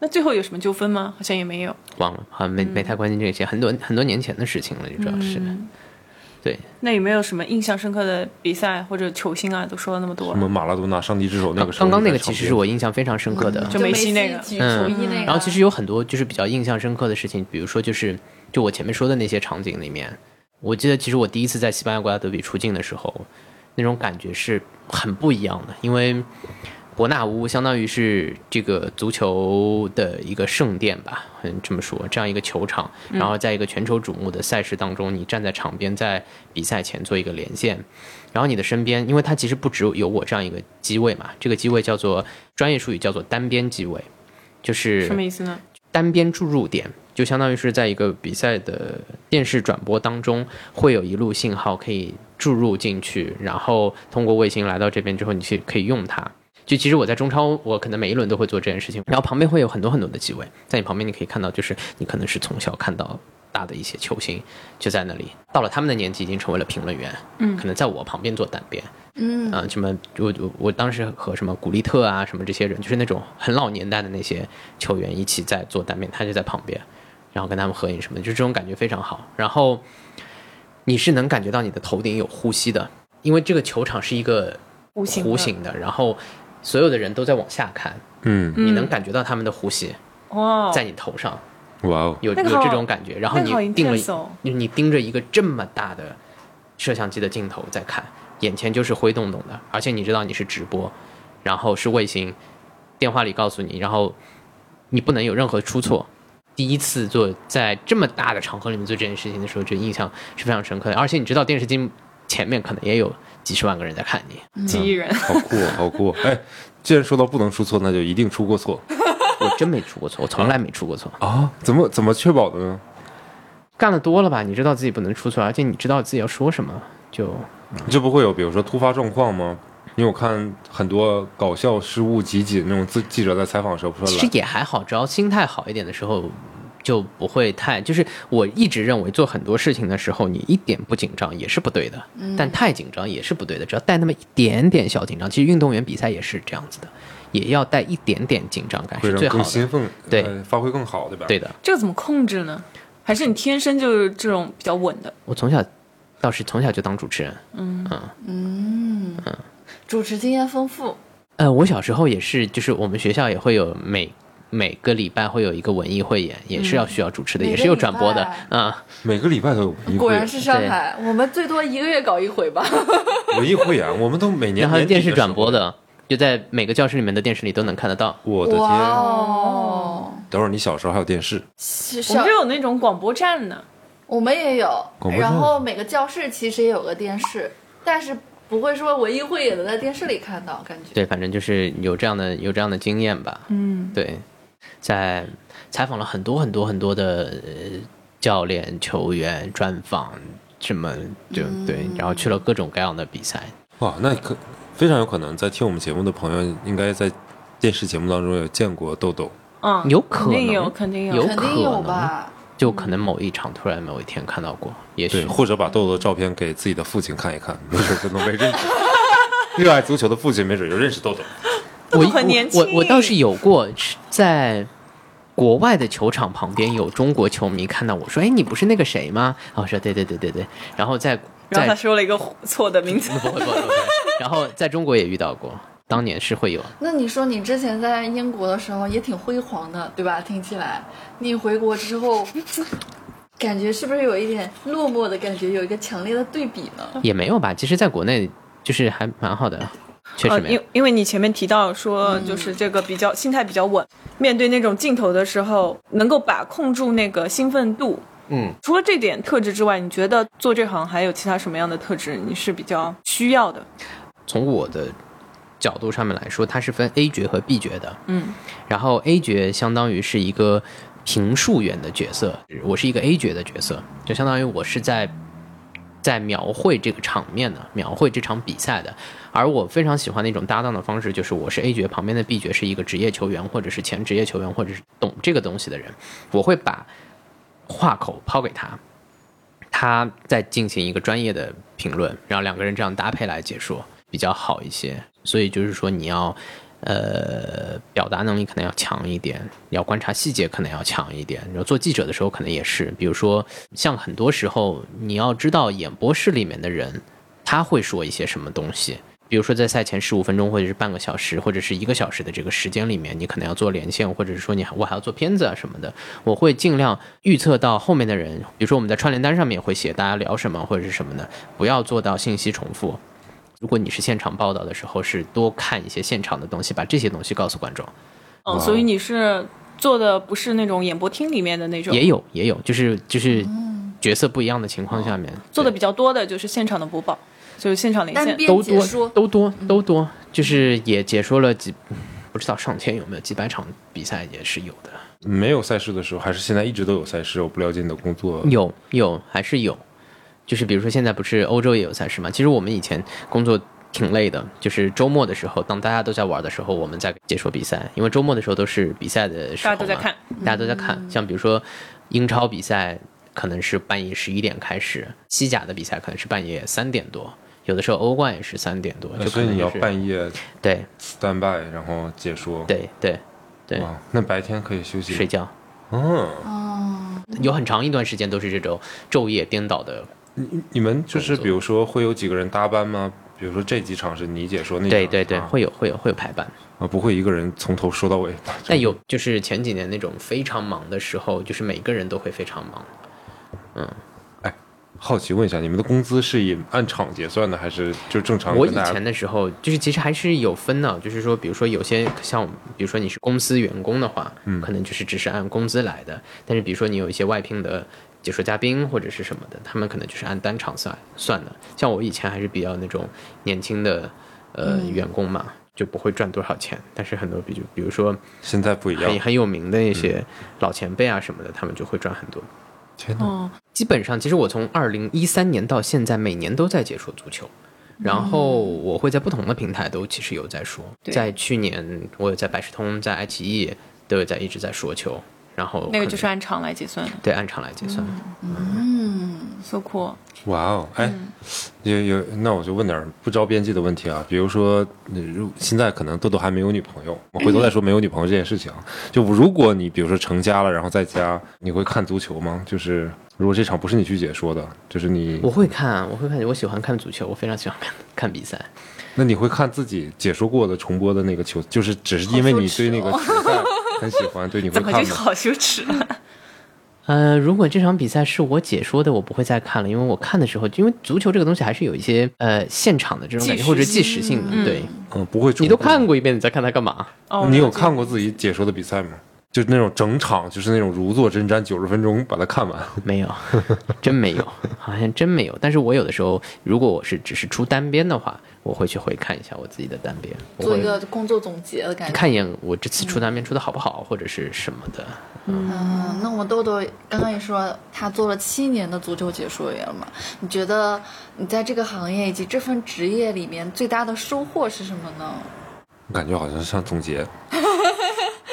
那最后有什么纠纷吗？好像也没有。忘了，好像没没太关心这些，很多很多年前的事情了，主要是。对，那有没有什么印象深刻的比赛或者球星啊？都说了那么多什，么马拉多纳上帝之手那个时候，刚刚那个其实是我印象非常深刻的。就梅西那个举球衣那个。然后其实有很多就是比较印象深刻的事情，比如说就是就我前面说的那些场景里面，我记得其实我第一次在西班牙国家德比出镜的时候，那种感觉是很不一样的，因为伯纳乌相当于是这个足球的一个圣殿吧，嗯，这么说，这样一个球场，然后在一个全球瞩目的赛事当中，你站在场边，在比赛前做一个连线，然后你的身边，因为它其实不只有我这样一个机位嘛，这个机位叫做专业术语叫做单边机位，就是什么意思呢？单边注入点，就相当于是在一个比赛的电视转播当中，会有一路信号可以注入进去，然后通过卫星来到这边之后，你去可以用它。就其实我在中超，我可能每一轮都会做这件事情，然后旁边会有很多很多的机位，在你旁边你可以看到，就是你可能是从小看到大的一些球星就在那里，到了他们的年纪已经成为了评论员，嗯，可能在我旁边做单边，嗯。啊、什么我我我当时和什么古利特啊，什么这些人，就是那种很老年代的那些球员一起在做单边，他就在旁边，然后跟他们合影什么的，就这种感觉非常好。然后你是能感觉到你的头顶有呼吸的，因为这个球场是一个弧形的，然后所有的人都在往下看，嗯，你能感觉到他们的呼吸哇，在你头上。哇哦，有有这种感觉，然后那个好你盯了你你盯着一个这么大的摄像机的镜头在看，眼前就是灰洞洞的，而且你知道你是直播，然后是卫星，电话里告诉你，然后你不能有任何出错。第一次做在这么大的场合里面做这件事情的时候，这印象是非常深刻的。而且你知道电视机前面可能也有几十万个人在看你，几亿人，好酷哦，好酷哦！哎，既然说到不能出错，那就一定出过错 我真没出过错，我从来没出过错。啊？怎么怎么确保的呢？干的多了吧，你知道自己不能出错，而且你知道自己要说什么，就就不会有比如说突发状况吗？因为我看很多搞笑失误集锦那种记记者在采访的时候不其实也还好，只要心态好一点的时候，就不会太。就是我一直认为做很多事情的时候，你一点不紧张也是不对的，但太紧张也是不对的。只要带那么一点点小紧张，其实运动员比赛也是这样子的。也要带一点点紧张感是最好的。更兴奋，对呃发挥更好，对吧？对的，这个怎么控制呢？还是你天生就是这种比较稳的？我从小倒是从小就当主持人。嗯嗯嗯主持经验丰富，呃，我小时候也是，就是我们学校也会有每每个礼拜会有一个文艺汇演，也是要需要主持的，也是有转播的啊。每个礼拜都有文艺汇演，果然是上海，我们最多一个月搞一回吧。文艺汇演，我们都每年然后电视转播的，就在每个教室里面的电视里都能看得到。我的天！哦，等会儿你小时候还有电视，是我们有那种广播站呢。我们也有广，播站然后每个教室其实也有个电视，但是不会说文艺汇演的在电视里看到，感觉。对，反正就是有这样的有这样的经验吧。嗯，对，在采访了很多很多很多的、呃教练、球员、专访什么，就对，然后去了各种各样的比赛。哇，那可非常有可能在听我们节目的朋友，应该在电视节目当中有见过豆豆。嗯，有可能肯定有，肯定有。有肯定有可能吧？就可能某一场突然某一天看到过，也对，许或者把豆豆的照片给自己的父亲看一看，没准就能被认出。热爱足球的父亲没准就认识豆豆。我很年轻我我倒是有过在国外的球场旁边有中国球迷看到我说：“哎，你不是那个谁吗？”啊我说：“对对对对对。”然后在然后他说了一个错的名字。不会不会不会，然后在中国也遇到过，当年是会有。那你说你之前在英国的时候也挺辉煌的，对吧？听起来，你回国之后，感觉是不是有一点落寞的感觉，有一个强烈的对比呢？也没有吧，其实在国内就是还蛮好的，确实呃，因没有。因为你前面提到说，就是这个比较心态比较稳，面对那种镜头的时候，能够把控住那个兴奋度。嗯，除了这点特质之外，你觉得做这行还有其他什么样的特质你是比较需要的？从我的角度上面来说，它是分 A 角和 B 角的。嗯，然后 A 角相当于是一个评述员的角色，我是一个 A 角的角色，就相当于我是在在描绘这个场面的，描绘这场比赛的。而我非常喜欢的一种搭档的方式，就是我是 A 角，旁边的 B 角是一个职业球员，或者是前职业球员，或者是懂这个东西的人，我会把话口抛给他。他再进行一个专业的评论，然后两个人这样搭配来解说比较好一些。所以就是说，你要呃表达能力可能要强一点，你要观察细节可能要强一点。然后做记者的时候可能也是，比如说像很多时候你要知道演播室里面的人他会说一些什么东西。比如说，在赛前十五分钟，或者是半个小时，或者是一个小时的这个时间里面，你可能要做连线，或者是说你我还要做片子啊什么的，我会尽量预测到后面的人，比如说我们在串联单上面也会写大家聊什么或者是什么的，不要做到信息重复。如果你是现场报道的时候，是多看一些现场的东西，把这些东西告诉观众。嗯，所以你是做的不是那种演播厅里面的那种，也有也有，就是就是角色不一样的情况下面，对做的比较多的就是现场的播报，就是现场连线。都多，都多都多，就是也解说了几，不知道上天有没有几百场比赛也是有的，没有赛事的时候，还是现在一直都有赛事？我不了解你的工作。有有还是有，就是比如说现在不是欧洲也有赛事嘛，其实我们以前工作。挺累的，就是周末的时候，当大家都在玩的时候，我们在解说比赛。因为周末的时候都是比赛的时候，大家都在看，大家都在看。像比如说英超比赛，可能是半夜十一点开始；西甲的比赛可能是半夜三点多，有的时候欧冠也是三点多。就呃所以你要半夜对 stand by，然后解说。对对对，那白天可以休息睡觉，嗯，有很长一段时间都是这种昼夜颠倒的。你你们就是比如说会有几个人搭班吗？比如说这几场是你解说，那对对对，场是他会有会有会有排班。啊，不会一个人从头说到尾。但有就是前几年那种非常忙的时候，就是每个人都会非常忙。好奇问一下，你们的工资是以按场结算的，还是就正常我以？前的时候，就是其实还是有分的，就是说，比如说有些像，比如说你是公司员工的话，嗯可能就是只是按工资来的。但是比如说你有一些外聘的解说嘉宾或者是什么的，他们可能就是按单场算算的。像我以前还是比较那种年轻的呃、员工嘛，就不会赚多少钱。但是很多比如比如说现在不一样很。很有名的那嗯些老前辈啊什么的，他们就会赚很多。天哪！哦，基本上，其实我从二零一三年到现在，每年都在解说足球。然后我会在不同的平台都其实有在说，对在去年我有在百事通、在爱奇艺都有在一直在说球，然后那个就是按场来结算的。对按场来结算。嗯，，so cool。哇哦，哎，有有，那我就问点儿不着边际的问题啊，比如说，呃如现在可能豆豆还没有女朋友，我回头再说没有女朋友这件事情啊。就如果你比如说成家了，然后在家，你会看足球吗？就是如果这场不是你去解说的，就是你我，会看，我会看，我喜欢看足球，我非常喜欢看看比赛。那你会看自己解说过的重播的那个球，就是只是因为你对那个球赛很喜欢，对，你会怎么？就好羞耻啊？呃，如果这场比赛是我解说的，我不会再看了，因为我看的时候，因为足球这个东西还是有一些呃现场的这种感觉，或者即时性的。嗯对，嗯，不会。你都看过一遍，你再看它干嘛？哦，你有看过自己解说的比赛吗？就是那种整场，就是那种如坐针毡，九十分钟把它看完。没有，真没有，好像真没有。但是我有的时候，如果我是只是出单边的话，我会去回看一下我自己的单边，做一个工作总结的感觉。看一眼我这次出单边出的好不好，或者是什么的。嗯，那我们豆豆刚刚也说他做了七年的足球解说员嘛，你觉得你在这个行业以及这份职业里面最大的收获是什么呢？我感觉好像是像总结。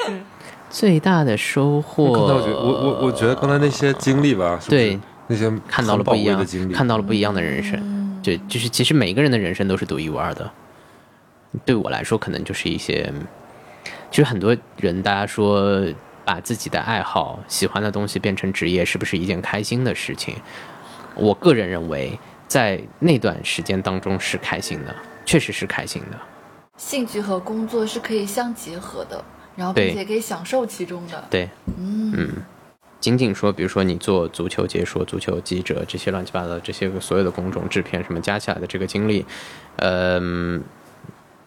最大的收获，我觉，我我我觉得刚才那些经历吧，是是对那些看到了不一样的经历，看到了不一样的人生。对，就是其实每个人的人生都是独一无二的。对我来说，可能就是一些，其实很多人大家说把自己的爱好、喜欢的东西变成职业，是不是一件开心的事情？我个人认为，在那段时间当中是开心的，确实是开心的。兴趣和工作是可以相结合的，然后并且可以享受其中的。对，嗯仅仅说，比如说你做足球解说、足球记者这些乱七八糟这些个所有的工种制片什么加起来的这个经历，嗯、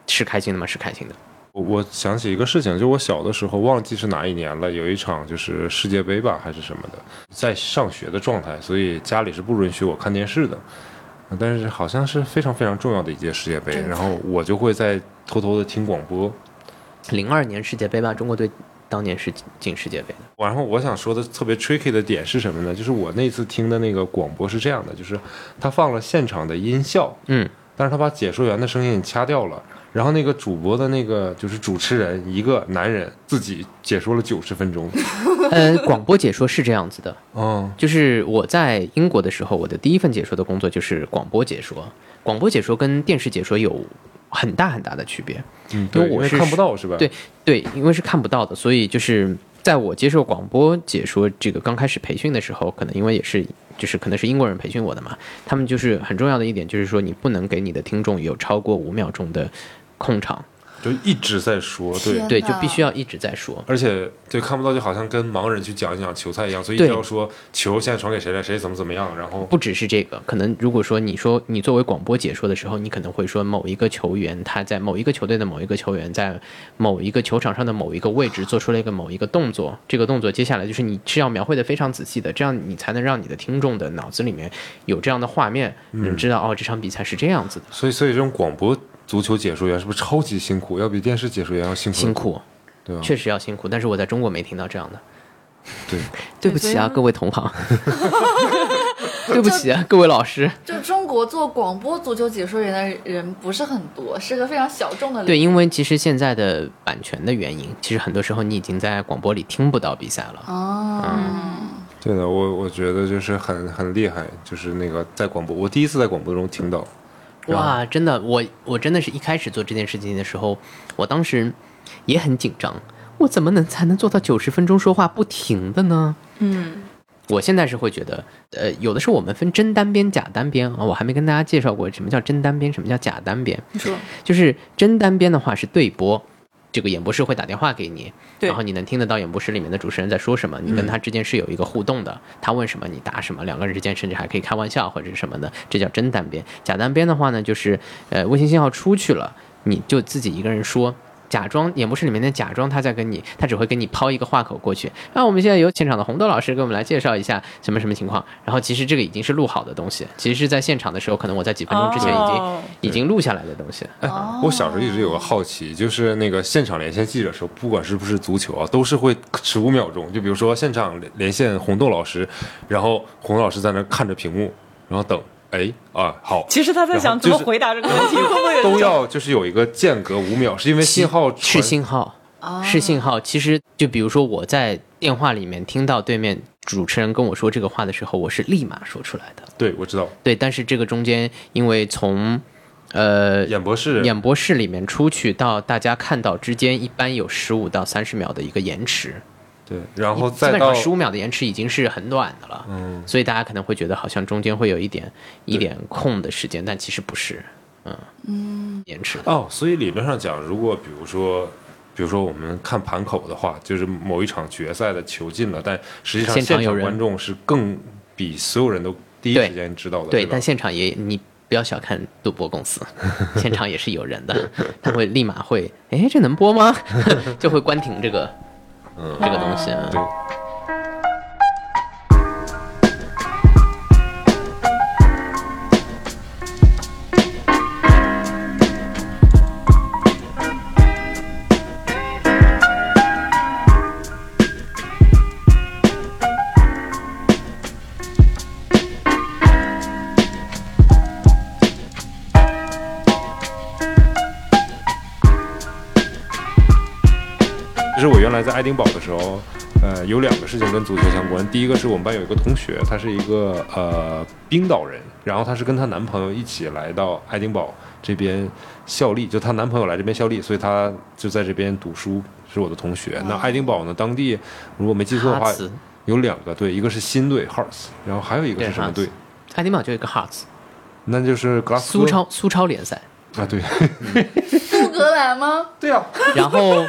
是开心的吗？是开心的。我我想起一个事情，就我小的时候忘记是哪一年了，有一场就是世界杯吧还是什么的，在上学的状态，所以家里是不允许我看电视的。但是好像是非常非常重要的一届世界杯，然后我就会在偷偷的听广播。零二年世界杯吧，中国队当年是进世界杯的。然后我想说的特别 tricky 的点是什么呢？就是我那次听的那个广播是这样的，就是他放了现场的音效，嗯，但是他把解说员的声音掐掉了，然后那个主播的那个就是主持人一个男人自己解说了九十分钟。呃，广播解说是这样子的，哦，就是我在英国的时候，我的第一份解说的工作就是广播解说。广播解说跟电视解说有很大很大的区别。嗯，因，为我是看不到是吧？对对，因为是看不到的，所以就是在我接受广播解说这个刚开始培训的时候，可能因为也是就是可能是英国人培训我的嘛，他们就是很重要的一点就是说，你不能给你的听众有超过五秒钟的空场，就一直在说，对。对，就必须要一直在说。而且对看不到就好像跟盲人去讲一讲球赛一样，所以一对定要说球现在传给谁了，谁怎么怎么样，然后不只是这个，可能如果说你说你作为广播解说的时候，你可能会说某一个球员他在某一个球队的某一个球员在某一个球场上的某一个位置做出了一个某一个动作，这个动作接下来就是你是要描绘的非常仔细的，这样你才能让你的听众的脑子里面有这样的画面，能知道哦这场比赛是这样子的，所以所以这种广播足球解说员是不是超级辛苦？要比电视解说员要辛苦辛苦，对吧？确实要辛苦，但是我在中国没听到这样的。对，对不起啊，各位同行，对不起啊，各位老师。就中国做广播足球解说员的人不是很多，是个非常小众的。对，因为其实现在的版权的原因，其实很多时候你已经在广播里听不到比赛了。哦，对的，我我觉得就是很很厉害，就是那个在广播，我第一次在广播中听到，哇，真的，我我真的是一开始做这件事情的时候，我当时也很紧张，我怎么能才能做到九十分钟说话不停的呢？嗯，我现在是会觉得，呃，有的时候我们分真单边、假单边啊，我还没跟大家介绍过什么叫真单边，什么叫假单边。你说就是真单边的话是对播，这个演播室会打电话给你，然后你能听得到演播室里面的主持人在说什么，你跟他之间是有一个互动的，他问什么你答什么，两个人之间甚至还可以开玩笑或者是什么的，这叫真单边。假单边的话呢，就是呃微信信号出去了，你就自己一个人说。假装演播室里面的假装他在跟你，他只会给你抛一个话口过去。那我们现在有现场的红豆老师给我们来介绍一下什么什么情况。然后其实这个已经是录好的东西，其实是在现场的时候，可能我在几分钟之前已经、哦已经录下来的东西。哎，我小时候一直有个好奇，就是那个现场连线记者的时候，不管是不是足球啊，都是会十五秒钟。就比如说现场连连线红豆老师，然后红豆老师在那看着屏幕，然后等，哎啊好，其实他在想怎么回答这个问题，会不会都要就是有一个间隔五秒，是因为信号是信号，是信号。其实就比如说我在电话里面听到对面主持人跟我说这个话的时候，我是立马说出来的。对，我知道，对，但是这个中间因为从呃演播室演播室里面出去到大家看到之间，一般有十五到三十秒的一个延迟。对，然后基再到本上十五秒的延迟已经是很短的了，嗯，所以大家可能会觉得好像中间会有一点一点空的时间，但其实不是，嗯嗯，延迟。哦，所以理论上讲，如果比如说，比如说我们看盘口的话，就是某一场决赛的球进了，但实际上现场有人观众是更比所有人都第一时间知道的，对，吧但现场也你不要小看赌博公司，现场也是有人的，他会立马会，哎，这能播吗？就会关停这个，嗯这个东西。对。在爱丁堡的时候，呃，有两个事情跟足球相关。第一个是我们班有一个同学，她是一个呃冰岛人，然后她是跟她男朋友一起来到爱丁堡这边效力，就她男朋友来这边效力，所以她就在这边读书，是我的同学。那爱丁堡呢，当地如果没记错的话，有两个队，一个是新队 Hearts，然后还有一个是什么队？爱丁堡就有一个 Hearts 那就是格拉斯苏超苏超联赛，啊，对苏格兰吗？对啊，然后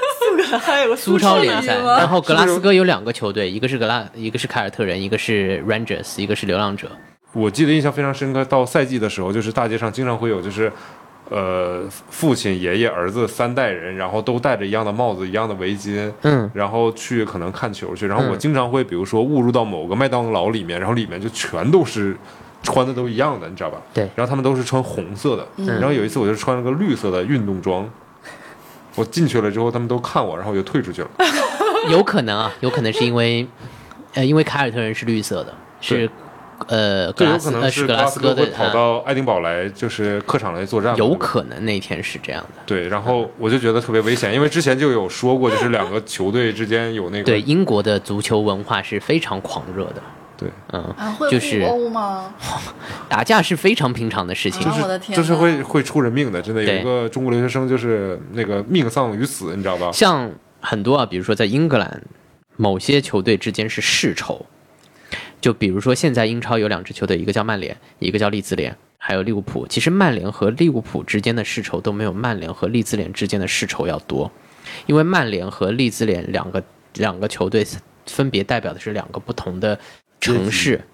还有个苏超联赛，然后格拉斯哥有两个球队，一个是格拉，一个是凯尔特人，一个是 Rangers，一个是流浪者。我记得印象非常深刻，到赛季的时候，就是大街上经常会有，就是，呃，父亲、爷爷、儿子三代人，然后都戴着一样的帽子、一样的围巾，嗯，然后去可能看球去。然后我嗯经常会，比如说误入到某个麦当劳里面，然后里面就全都是穿的都一样的，你知道吧？对然后他们都是穿红色的，然后有一次我就穿了个绿色的运动装，我进去了之后，他们都看我，然后我就退出去了。有可能啊，有可能是因为，呃，因为凯尔特人是绿色的，是呃格这有拉斯呃可能是格拉斯哥的会，跑呃到爱丁堡来，就是客场来作战。有可能那天是这样的。对，然后我就觉得特别危险，因为之前就有说过，就是两个球队之间有那个对，英国的足球文化是非常狂热的，对嗯，啊，会就是互殴吗？打架是非常平常的事情。啊我的天就是会会出人命的，真的有一个中国留学生就是那个命丧于此，你知道吧？像很多啊，比如说在英格兰，某些球队之间是世仇，就比如说现在英超有两支球队，一个叫曼联，一个叫利兹联，还有利物浦。其实曼联和利物浦之间的世仇都没有曼联和利兹联之间的世仇要多，因为曼联和利兹联两个两个球队分别代表的是两个不同的城市，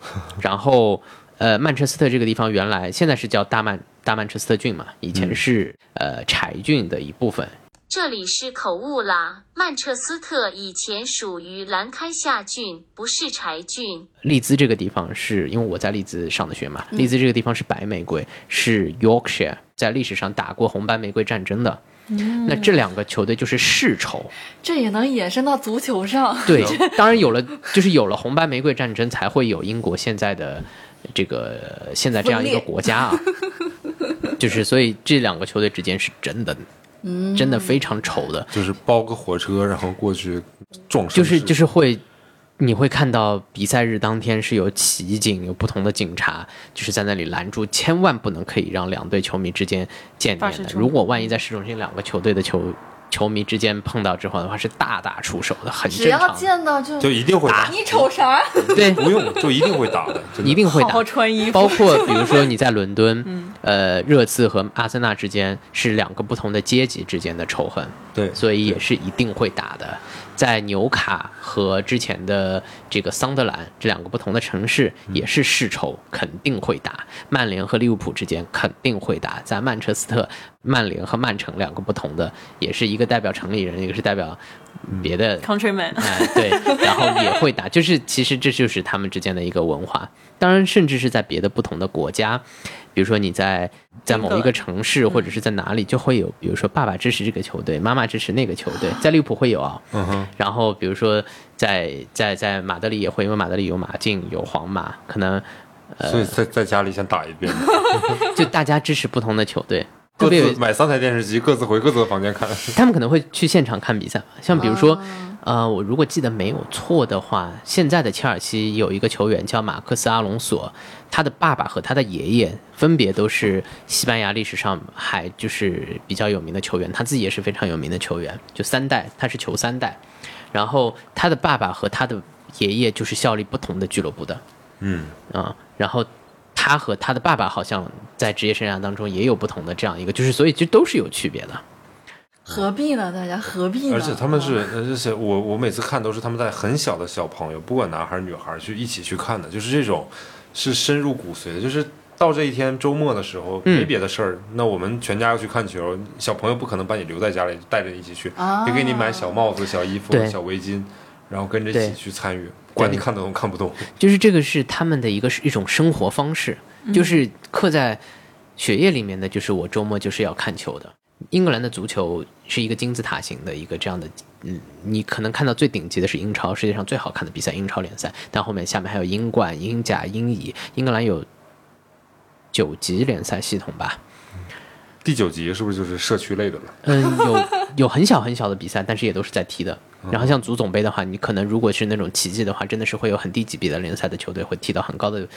然后。呃，曼彻斯特这个地方原来现在是叫大曼大曼彻斯特郡嘛，以前是、呃柴郡的一部分，这里是口误啦，曼彻斯特以前属于兰开夏郡，不是柴郡。利兹这个地方是因为我在利兹上的学嘛，利兹这个地方是白玫瑰，是 Yorkshire 在历史上打过红白玫瑰战争的。那这两个球队就是世仇，这也能延伸到足球上。对，当然有了，就是有了红白玫瑰战争，才会有英国现在的这个现在这样一个国家啊，就是所以这两个球队之间是真的，真的非常仇的，就是包个火车，然后过去撞就是就是会，你会看到比赛日当天是有骑警，有不同的警察，就是在那里拦住，千万不能可以让两队球迷之间见面的。如果万一在市中心两个球队的球球迷之间碰到之后的话，是大打出手的，很只要正常。见到就就一定会打，你瞅啥？对，不用就一定会打的，一定会打好好。穿衣服。包括比如说你在伦敦，呃，热刺和阿森纳之间是两个不同的阶级之间的仇恨，对，所以也是一定会打的。在纽卡和之前的这个桑德兰这两个不同的城市也是世仇，肯定会打。曼联和利物浦之间肯定会打。在曼彻斯特，曼联和曼城两个不同的，也是一个代表城里人，一个是代表别的 Countryman，哎，对，然后也会打，就是其实这就是他们之间的一个文化。当然，甚至是在别的不同的国家，比如说你在在某一个城市或者是在哪里，就会有，比如说爸爸支持这个球队，妈妈支持那个球队，在利物浦会有啊。嗯哼，然后比如说在在在马德里也会，因为马德里有马竞有皇马，可能呃所以在在家里先打一遍，就大家支持不同的球队。特别有各自买三台电视机，各自回各自的房间看。他们可能会去现场看比赛，像比如说，呃，我如果记得没有错的话，现在的切尔西有一个球员叫马克思阿隆索，他的爸爸和他的爷爷分别都是西班牙历史上还就是比较有名的球员，他自己也是非常有名的球员，就三代，他是球三代，然后他的爸爸和他的爷爷就是效力不同的俱乐部的，嗯，啊、然后他和他的爸爸好像在职业生涯当中也有不同的这样一个，就是所以就都是有区别的。何必呢？大家何必呢？而且他们是，呃而且我我每次看都是他们在很小的小朋友，不管男孩儿女孩儿，去一起去看的，就是这种是深入骨髓的，就是。到这一天周末的时候，嗯没别的事儿，那我们全家要去看球，小朋友不可能把你留在家里，带着你一起去，啊会给你买小帽子、小衣服、小围巾，然后跟着一起去参与，管你看得懂看不懂。就是这个是他们的一个是一种生活方式，就是刻在血液里面的，就是我周末就是要看球的。英格兰的足球是一个金字塔型的一个这样的，嗯，你可能看到最顶级的是英超，世界上最好看的比赛英超联赛，但后面下面还有英冠、英甲、英乙，英格兰有九级联赛系统吧，第九级是不是就是社区类的了？嗯，有有很小很小的比赛，但是也都是在踢的。然后像足总杯的话，你可能如果是那种奇迹的话，真的是会有很低级别的联赛的球队会踢到很高的，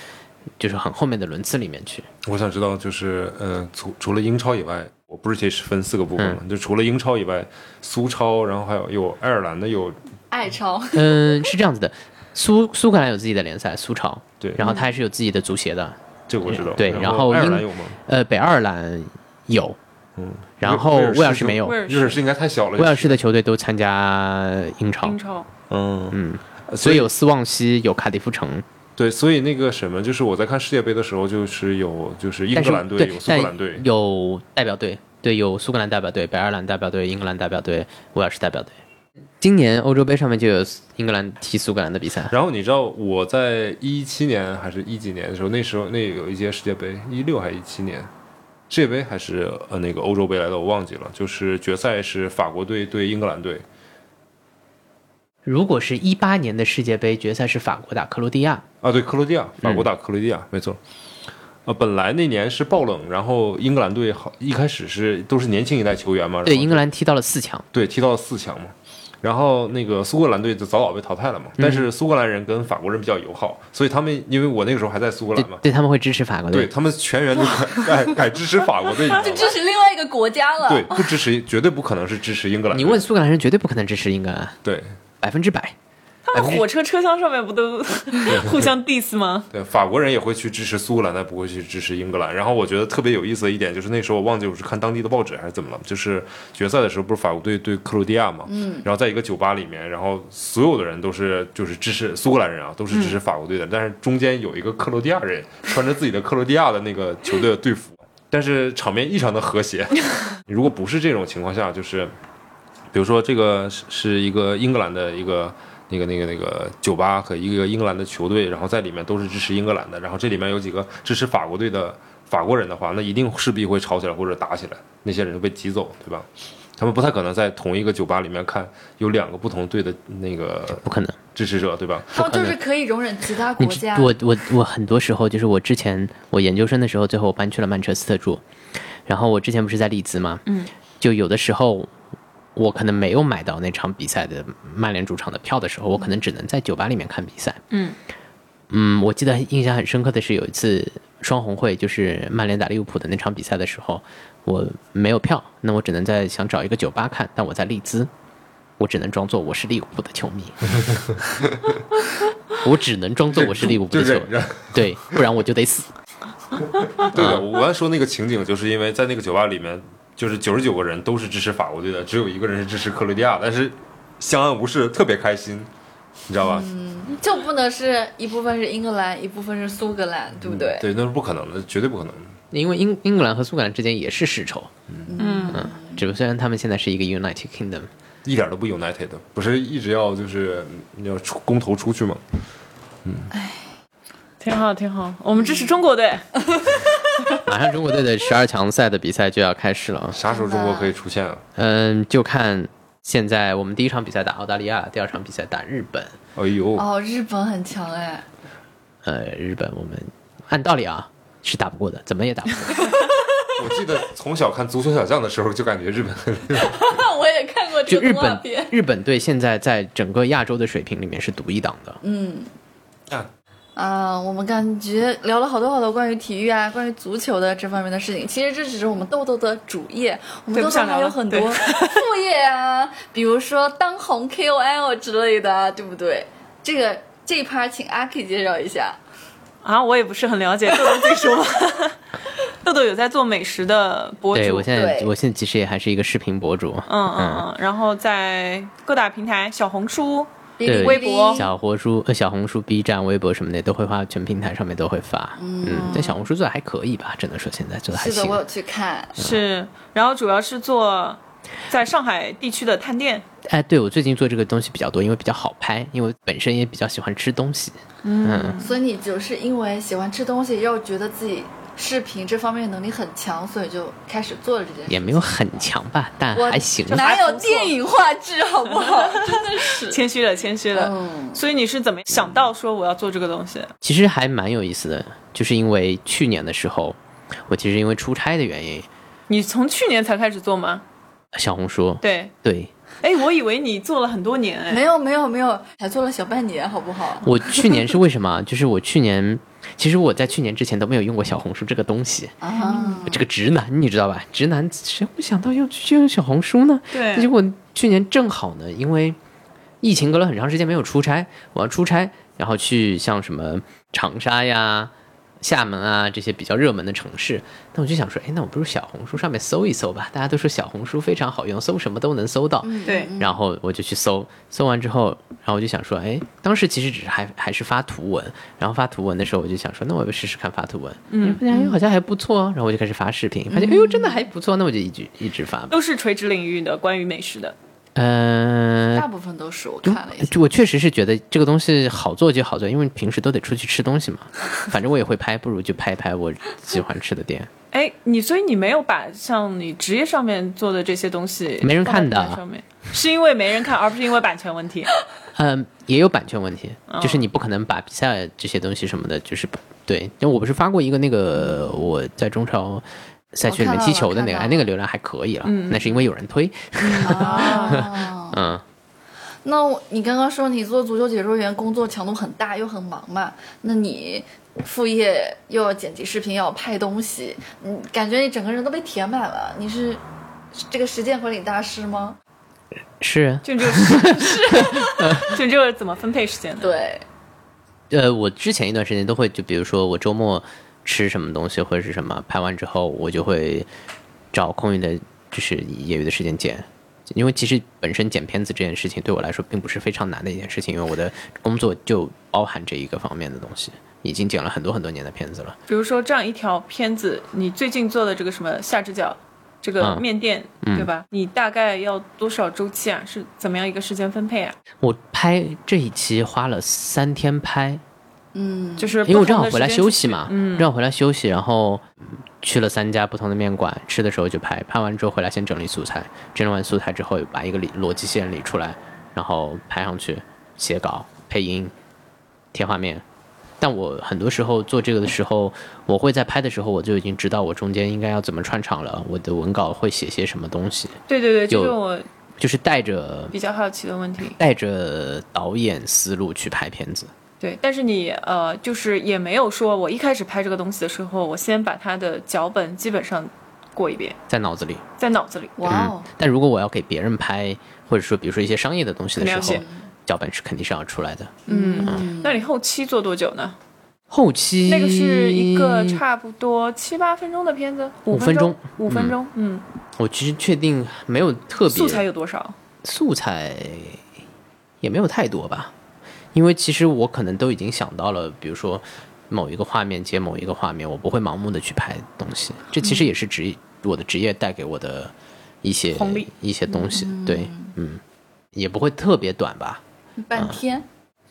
就是很后面的轮次里面去。我想知道，就是呃，除除了英超以外，我 British 分四个部分嗯嘛，就除了英超以外，苏超，然后还有有爱尔兰的有爱超，嗯，是这样子的，苏苏格兰有自己的联赛苏超，对，然后他还是有自己的足协的。这个我知道。对然然后英爱尔兰有吗？呃，北爱尔兰有，嗯，然后威尔士没有威尔士应该太小了。威尔士的球队都参加英超英，超嗯嗯，所所以有斯旺西，有卡迪夫城，对，所以那个什么，就是我在看世界杯的时候，就是有就是英格兰队，有，苏格兰队，有代表队，对，有苏格兰代表队、北爱尔兰代表队、英格兰代表队、威尔士代表队。今年欧洲杯上面就有英格兰踢苏格兰的比赛，然后你知道我在一七年还是一几年的时候，那时候那有一届世界杯，一六还是一七年，世界杯还是呃那个欧洲杯来的，我忘记了。就是决赛是法国队对英格兰队，如果是一八年的世界杯决赛是法国打克罗地亚，啊，对，克罗地亚，法嗯国打克罗地亚，没错。呃，本来那年是爆冷，然后英格兰队好一开始是都是年轻一代球员嘛，对，英格兰踢到了四强，对踢到了四强嘛，然后那个苏格兰队就早早被淘汰了嘛。嗯但是苏格兰人跟法国人比较友好，所以他们因为我那个时候还在苏格兰嘛，对，他们会支持法国队。对他们全员都改改改支持法国队？就支持另外一个国家了。对，不支持，绝对不可能是支持英格兰。你问苏格兰人，绝对不可能支持英格兰，对百分之百。他们火车车厢上面不都互相 diss 吗？对，法国人也会去支持苏格兰，但不会去支持英格兰。然后我觉得特别有意思的一点就是那时候我忘记我是看当地的报纸还是怎么了，就是决赛的时候不是法国队对克罗地亚嘛，嗯，然后在一个酒吧里面，然后所有的人都是就是支持苏格兰人啊，都是支持法国队的，但是中间有一个克罗地亚人穿着自己的克罗地亚的那个球队的队服，但是场面异常的和谐。如果不是这种情况下，就是比如说这个是是一个英格兰的一个。那个、那个、那个酒吧和一个英格兰的球队，然后在里面都是支持英格兰的，然后这里面有几个支持法国队的法国人的话，那一定势必会吵起来或者打起来，那些人就被挤走，对吧？他们不太可能在同一个酒吧里面看有两个不同队的那个不可能。支持者，对吧？他们就是可以容忍其他国家。我我我很多时候就是我之前我研究生的时候，最后我搬去了曼彻斯特住，然后我之前不是在利兹嘛，嗯，就有的时候我可能没有买到那场比赛的曼联主场的票的时候，我可能只能在酒吧里面看比赛。嗯嗯，我记得印象很深刻的是有一次双红会，就是曼联打利物浦的那场比赛的时候，我没有票，那我只能在想找一个酒吧看，但我在利兹，我只能装作我是利物浦的球迷，我只能装作我是利物浦的球迷。对，不然我就得死。对的，我刚才说那个情景，就是因为在那个酒吧里面，就是九十九个人都是支持法国队的，只有一个人是支持克罗地亚，但是相安无事，特别开心，你知道吧？嗯就不能是一部分是英格兰，一部分是苏格兰，对不对？对，那是不可能的，绝对不可能的。因为英英格兰和苏格兰之间也是世仇，嗯嗯，只不过虽然他们现在是一个 United Kingdom，一点都不 united，不是一直要就是要出公投出去吗？嗯，哎挺好挺好，我们支持中国队。马上中国队的十二强赛的比赛就要开始了，啥时候中国可以出现啊？嗯，就看现在我们第一场比赛打澳大利亚，第二场比赛打日本，哎呦，哦，日本很强哎，呃，日本我们按道理啊是打不过的，怎么也打不过。我记得从小看《足球小将》的时候，就感觉日本很 我也看过这个就日本。日本队现在在整个亚洲的水平里面是独一档的。嗯啊，啊，我们感觉聊了好多好多关于体育啊，关于足球的这方面的事情。其实这只是我们豆豆的主业，我们豆豆还有很多副业啊，比如说当红 KOL 之类的啊，对不对？这个这一趴请阿 K 介绍一下。啊，我也不是很了解，豆豆自己说吧。豆豆有在做美食的博主，对我现在我现在其实也还是一个视频博主。嗯嗯嗯，然后在各大平台，小红书，哔哩对，哔哩小红书、呃小红书、B 站、微博什么的都会发，全平台上面都会发。嗯，但小红书做的还可以吧？只能说现在做的还是的，行我。有去看。是，然后主要是做在上海地区的探店。哎，对我最近做这个东西比较多，因为比较好拍，因为本身也比较喜欢吃东西。嗯，所以你就是因为喜欢吃东西，又觉得自己视频这方面能力很强，所以就开始做了这件事。也没有很强吧，但还行。哪有电影画质好不好？真的是。谦虚了，谦虚了。嗯所以你是怎么想到说我要做这个东西？其实还蛮有意思的，就是因为去年的时候，我其实因为出差的原因，你从去年才开始做吗？小红书对，对哎，我以为你做了很多年，哎，没有没有没有，才做了小半年，好不好？我去年是为什么啊？就是我去年，其实我在去年之前都没有用过小红书这个东西。啊，这个直男你知道吧？直男谁会想到要去用小红书呢？对结果去年正好呢，因为疫情隔了很长时间没有出差，我要出差，然后去像什么长沙呀、厦门啊这些比较热门的城市，那我就想说，哎，那我不如小红书上面搜一搜吧？大家都说小红书非常好用，搜什么都能搜到。对，然后我就去搜，搜完之后，然后我就想说，哎，当时其实只是还还是发图文，然后发图文的时候，我就想说，那我就试试看发图文，嗯，发现哎好像还不错，然后我就开始发视频，发现哎呦真的还不错，那我就一直一直发吧。都是垂直领域的关于美食的。呃大，部分都是我看了一下。就我确实是觉得这个东西好做就好做，因为平时都得出去吃东西嘛，反正我也会拍，不如就拍一拍我喜欢吃的店。哎，你所以你没有把像你职业上面做的这些东西没人看的上面，是因为没人看，而不是因为版权问题。嗯，也有版权问题，哦就是你不可能把比赛这些东西什么的，就是对，因为我不是发过一个那个我在中超赛区里面踢球的那个，哎，那个流量还可以了，那是因为有人推，啊，嗯，那我你刚刚说你做足球解说员工作强度很大又很忙嘛？那你副业又要剪辑视频，又要拍东西，嗯，感觉你整个人都被填满了。你是这个时间管理大师吗？是，就就是就就是怎么分配时间的。对，呃，我之前一段时间都会，就比如说我周末吃什么东西或者是什么，拍完之后我就会找空余的，就是业余的时间剪。因为其实本身剪片子这件事情对我来说并不是非常难的一件事情，因为我的工作就包含这一个方面的东西，已经剪了很多很多年的片子了。比如说这样一条片子，你最近做的这个什么下只角，这个嗯面店，对吧？你大概要多少周期啊？是怎么样一个时间分配啊？我拍这一期花了三天拍，嗯，就是因为我正好回来休息嘛，嗯，正好回来休息，然后嗯去了三家不同的面馆，吃的时候就拍，拍完之后回来先整理素材，整理完素材之后把一个理逻辑线理出来，然后拍上去，写稿、配音、贴画面。但我很多时候做这个的时候，我会在拍的时候我就已经知道我中间应该要怎么串场了，我的文稿会写些什么东西，对对对，这有是我就是带着比较好奇的问题。带着导演思路去拍片子。对，但是你呃，就是也没有说我一开始拍这个东西的时候，我先把它的脚本基本上过一遍，在脑子里，在脑子里。哇哦，但如果我要给别人拍，或者说比如说一些商业的东西的时候脚本是肯定是要出来的。嗯，那你后期做多久呢？后期那个是一个差不多七八分钟的片子，五分钟五分钟。嗯，我其实确定没有特别素材有多少？素材也没有太多吧，因为其实我可能都已经想到了，比如说某一个画面接某一个画面，我不会盲目的去拍东西。这其实也是职业我的职业带给我的一些一些东西。对，嗯，也不会特别短吧。半天，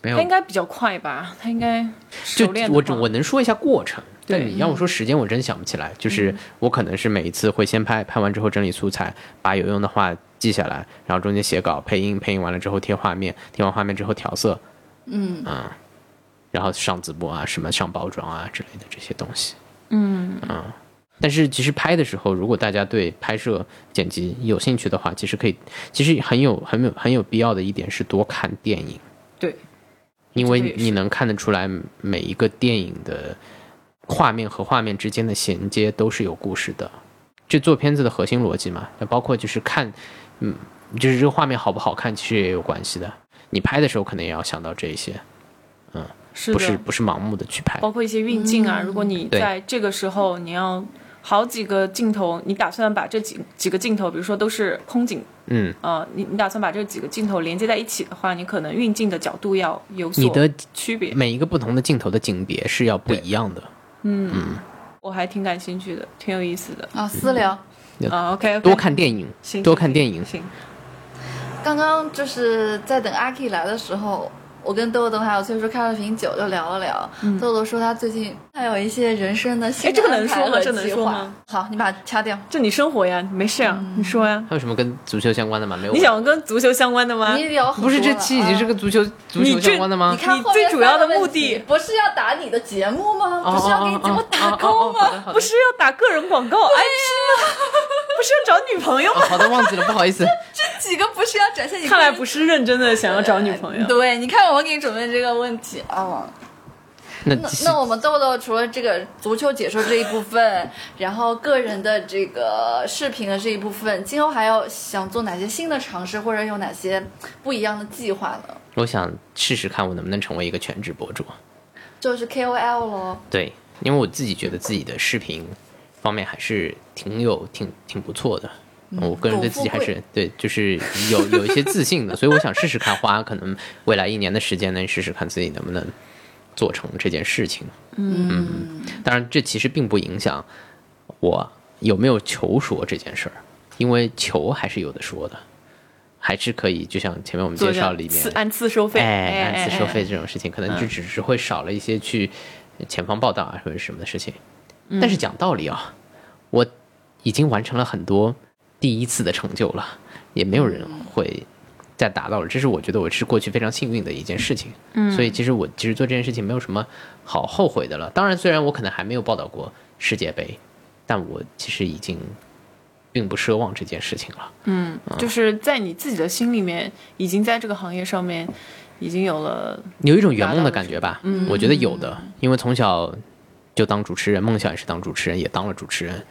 没有他应该比较快吧？他应该就练我只我能说一下过程，但对你让我说时间，我真想不起来。就是我可能是每一次会先拍，拍完之后整理素材，把有用的话记下来，然后中间写稿、配音，配音完了之后贴画面，贴完画面之后调色，嗯，然后上直播啊，什么上包装啊之类的这些东西。嗯，但是其实拍的时候，如果大家对拍摄剪辑有兴趣的话，其实可以，其实很有很有很有必要的一点是多看电影，对，因为你能看得出来每一个电影的画面和画面之间的衔接都是有故事的，这做片子的核心逻辑嘛。那包括就是看，嗯，就是这个画面好不好看，其实也有关系的。你拍的时候可能也要想到这一些，是的，不是不是盲目的去拍。包括一些运镜啊，如果你在这个时候你要好几个镜头，你打算把这几几个镜头，比如说都是空景，嗯，呃，你你打算把这几个镜头连接在一起的话，你可能运镜的角度要有所你的区别。每一个不同的镜头的景别是要不一样的。嗯我还挺感兴趣的，挺有意思的。啊，私聊。啊，OK，, 多看电影，行多看电影。行，刚刚就是在等阿 K 来的时候，我跟豆豆还有崔叔开了瓶酒，就聊了聊。豆豆说他最近还有一些人生的新哎这个能说吗和这能计划说吗？好，你把它掐掉。这你生活呀，没事啊，你说呀。还有什么跟足球相关的吗？没有。你想跟足球相关的吗？你聊不是这期已经是啊个足球足球相关的吗你？看你最主要的目的不是要打你的节目吗？哦不是要给你节目打勾吗？不是要打个人广告 IP 吗？不是要找女朋友吗？哦好的，忘记了，不好意思。这几个不是要展现你？看来不。是认真的想要找女朋友。对，你看我给你准备这个问题啊。那那那我们豆豆除了这个足球解说这一部分，然后个人的这个视频的这一部分，今后还要想做哪些新的尝试，或者有哪些不一样的计划呢？我想试试看我能不能成为一个全职博主。就是 KOL 咯。对，因为我自己觉得自己的视频方面还是挺有挺挺不错的。我个人对自己还是对，就是有有一些自信的，所以我想试试看，花可能未来一年的时间内，试试看自己能不能做成这件事情。嗯，当然这其实并不影响我有没有求说这件事儿，因为求还是有的说的，还是可以，就像前面我们介绍里面按次收费，哎，按次收费哎。这种事情，可能就只是会少了一些去前方报道啊，或者什么的事情。但是讲道理啊，我已经完成了很多第一次的成就了，也没有人会再达到了。这是我觉得我是过去非常幸运的一件事情。嗯，所以其实我其实做这件事情没有什么好后悔的了。当然，虽然我可能还没有报道过世界杯，但我其实已经并不奢望这件事情了。嗯，就是在你自己的心里面，已经在这个行业上面已经有了有一种圆梦的感觉吧。嗯，我觉得有的，因为从小就当主持人，梦想也是当主持人，也当了主持人。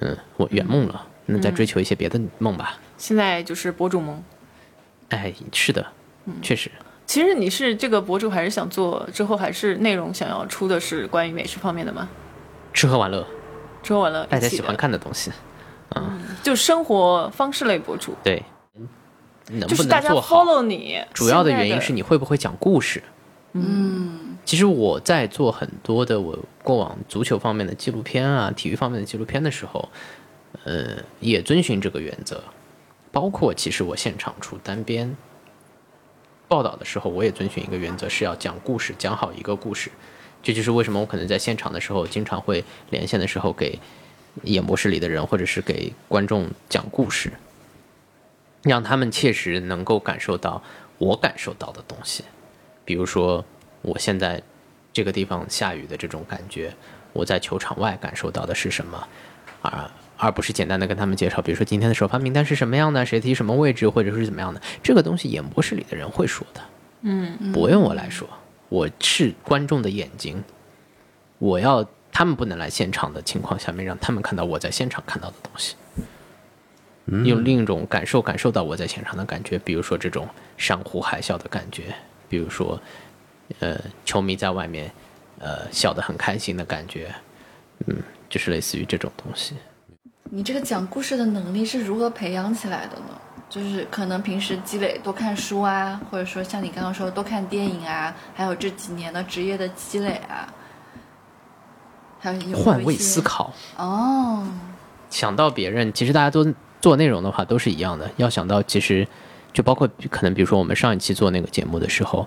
嗯，我圆梦了，那再追求一些别的梦吧。现在就是博主梦。哎，是的，确实，其实你是这个博主，还是想做之后还是内容想要出的是关于美食方面的吗？吃喝玩乐，吃喝玩乐，大家喜欢看的东西，嗯就生活方式类博主，对，能不就是大家能做好？follow 你。主要的原因是你会不会讲故事。嗯，其实我在做很多的我过往足球方面的纪录片啊、体育方面的纪录片的时候，呃，也遵循这个原则。包括其实我现场出单边报道的时候，我也遵循一个原则，是要讲故事，讲好一个故事。这就是为什么我可能在现场的时候，经常会连线的时候给演播室里的人，或者是给观众讲故事，让他们切实能够感受到我感受到的东西。比如说，我现在这个地方下雨的这种感觉，我在球场外感受到的是什么，而而不是简单的跟他们介绍，比如说今天的首发名单是什么样的，谁踢什么位置，或者是怎么样的。这个东西演播室里的人会说的，嗯，不用我来说，我是观众的眼睛，我要他们不能来现场的情况下面，让他们看到我在现场看到的东西。用另一种感受感受到我在现场的感觉，比如说这种山呼海啸的感觉，比如说，呃，球迷在外面，呃，笑得很开心的感觉，嗯，就是类似于这种东西。你这个讲故事的能力是如何培养起来的呢？就是可能平时积累多看书啊，或者说像你刚刚说多看电影啊，还有这几年的职业的积累啊，还有有换位思考，哦，想到别人，其实大家都做内容的话都是一样的。要想到，其实就包括可能，比如说我们上一期做那个节目的时候，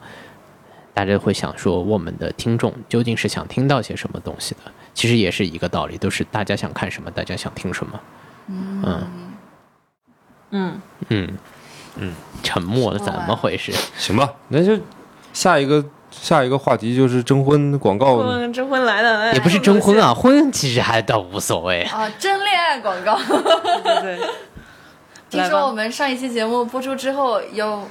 大家会想说，我们的听众究竟是想听到些什么东西的？其实也是一个道理，都是大家想看什么，大家想听什么。嗯嗯嗯嗯，沉默了，怎么回事？行吧，那就下一个下一个话题就是征婚广告。婚征婚来了，哎也不是征婚啊，婚其实还倒无所谓。啊，真恋爱广告。对对对，听说我们上一期节目播出之后，有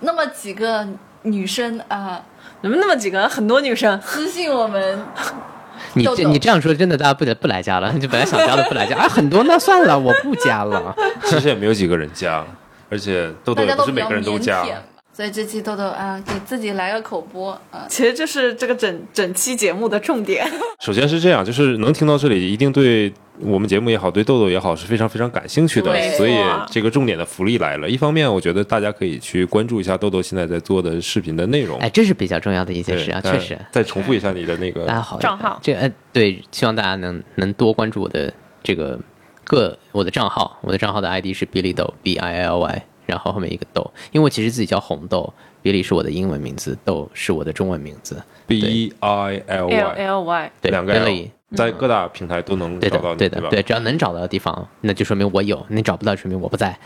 那么几个女生啊怎么那么几个很多女生？私信我们，你这你这样说，真的大家不得不来加了，就本来想加的不来加啊，很多那算了，我不加了。其实也没有几个人加，而且豆豆也不是每个人都加。所以这期豆豆啊，给自己来个口播啊，其实这是这个整整期节目的重点。首先是这样，就是能听到这里，一定对我们节目也好，对豆豆也好是非常非常感兴趣的。所以这个重点的福利来了。一方面，我觉得大家可以去关注一下豆豆现在在做的视频的内容。哎，这是比较重要的一件事啊，呃确实。再重复一下你的那个大家好，账号这呃对，希望大家能能多关注我的这个个我的账号，我的账号的 ID 是 Billy 豆 B I L Y，然后后面一个豆，因为我其实自己叫红豆，Billy 是我的英文名字，豆是我的中文名字，B I L L Y L Y，对两个 L，Billy，在各大平台都能找到你，吧？的对的对，只要能找到的地方，那就说明我有；你找不到，说明我不在。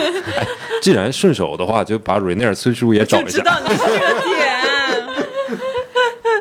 既然顺手的话，就把瑞内尔崔叔也找一下。知道你是这个点。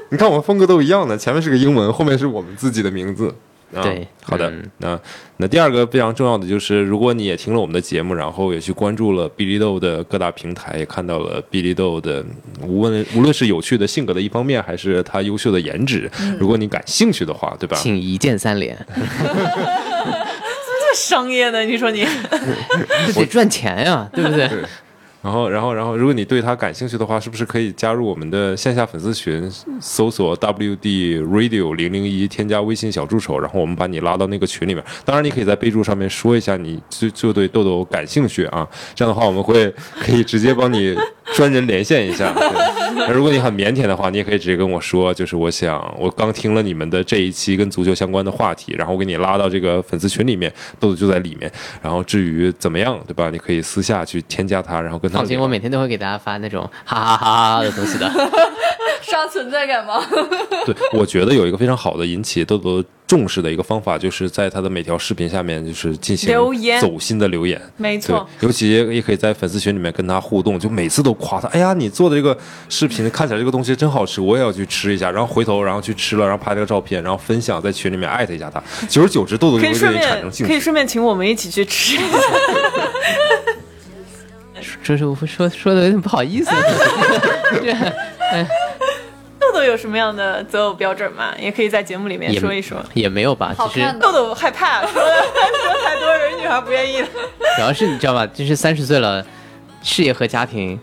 你看我们风格都一样的，前面是个英文，后面是我们自己的名字。啊、对好的。嗯那那第二个非常重要的就是，如果你也听了我们的节目，然后也去关注了哔哩豆的各大平台，也看到了哔哩豆的无论无论是有趣的性格的一方面，还是他优秀的颜值，如果你感兴趣的话，对吧？请一键三连，这商业呢，你说你 这得赚钱呀，对不对？然后，然后，然后，如果你对他感兴趣的话，是不是可以加入我们的线下粉丝群，搜索 WD Radio 零零一，添加微信小助手，然后我们把你拉到那个群里面。当然，你可以在备注上面说一下你就就对豆豆感兴趣啊，这样的话我们会可以直接帮你专人连线一下。对那如果你很腼腆的话，你也可以直接跟我说，就是我想我刚听了你们的这一期跟足球相关的话题，然后我给你拉到这个粉丝群里面，豆豆就在里面。然后至于怎么样，对吧？你可以私下去添加他，然后跟他放心，我每天都会给大家发那种哈哈哈哈的东西的。刷存在感吗？对，我觉得有一个非常好的引起豆豆重视的一个方法，就是在他的每条视频下面就是进行留言走心的留言。没错，，尤其也可以在粉丝群里面跟他互动，就每次都夸他，哎呀，你做的这个视频看起来这个东西真好吃，我也要去吃一下。然后回头然后去吃了，然后拍了个照片，然后分享在群里面艾特一下他。久而久之，豆豆就会对可以顺你产便生兴趣。可以顺便请我们一起去吃。这是我说说的有点不好意思。这豆豆有什么样的择偶标准吗？也可以在节目里面说一说。也没有吧，其实好看的豆豆害怕，说 说太多人，女孩不愿意。主要是你知道吧，就是三十岁了，事业和家庭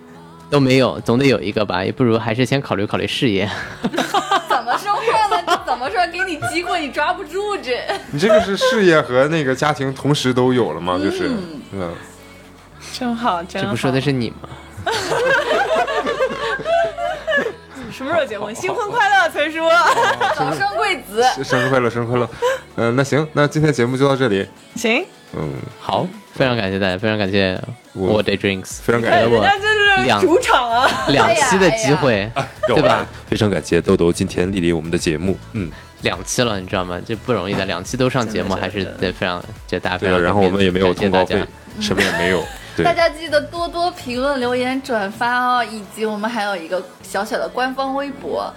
都没有，总得有一个吧，也不如还是先考虑考虑事业。怎么说话呢？这怎么说？给你机会，你抓不住这。你这个是事业和那个家庭同时都有了吗？就是，嗯，真好，真好。这不说的是你吗？什么时候结婚？新婚快乐，崔叔。早生贵子，生日快乐，生日快乐。嗯、那行，那今天节目就到这里。行，嗯，好，非常感谢大家，非常感谢我我 Day Drinks，非常感谢我人家这是两主场啊。两期的机会，对吧？？非常感谢豆豆今天莅临我们的节目。嗯，两期了，你知道吗？这不容易的，两期都上节目，还是得非常，就大家非对了，然后我们也没有感谢大家通告费，什么也没有。对大，家记得多多评论、留言、转发哦，以及我们还有一个小小的官方微博。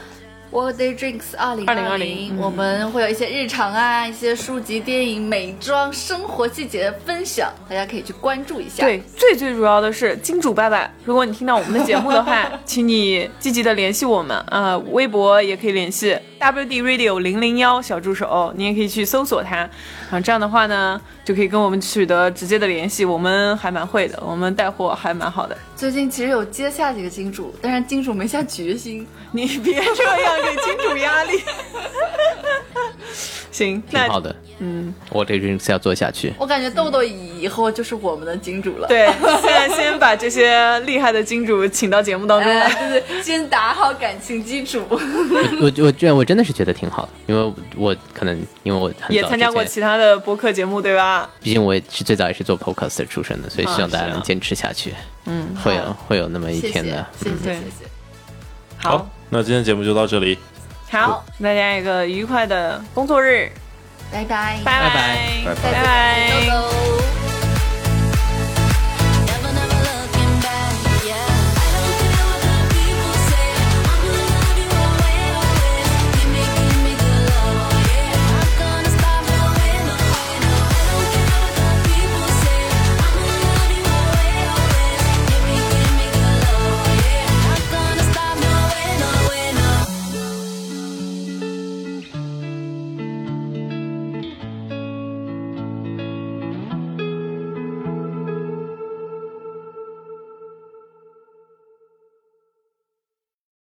World Day Drinks 二零二零，我们会有一些日常啊、一些书籍、电影、美妆、生活细节的分享，大家可以去关注一下。对，最最主要的是金主爸爸，如果你听到我们的节目的话，请你积极的联系我们啊、微博也可以联系 WD Radio 零零幺小助手，你也可以去搜索它啊，这样的话呢，就可以跟我们取得直接的联系，我们还蛮会的，我们带货还蛮好的。最近其实有接下几个金主，但是金主没下决心。你别这样给金主压力。行，挺好的。嗯，我 Day Drinks 要做下去。我感觉豆豆以后就是我们的金主了。对，现在先把这些厉害的金主请到节目当中来。哎，对对，先打好感情基础。我我我这我真的是觉得挺好的，因为我可能因为我很也参加过其他的播客节目，对吧？毕竟我也是最早也是做 podcast 出身的，所以希望大家能坚持下去。嗯，会有会有那么一天的。，谢谢，对谢谢。好，那今天节目就到这里。好，大家一个愉快的工作日，拜拜，拜拜拜拜拜拜。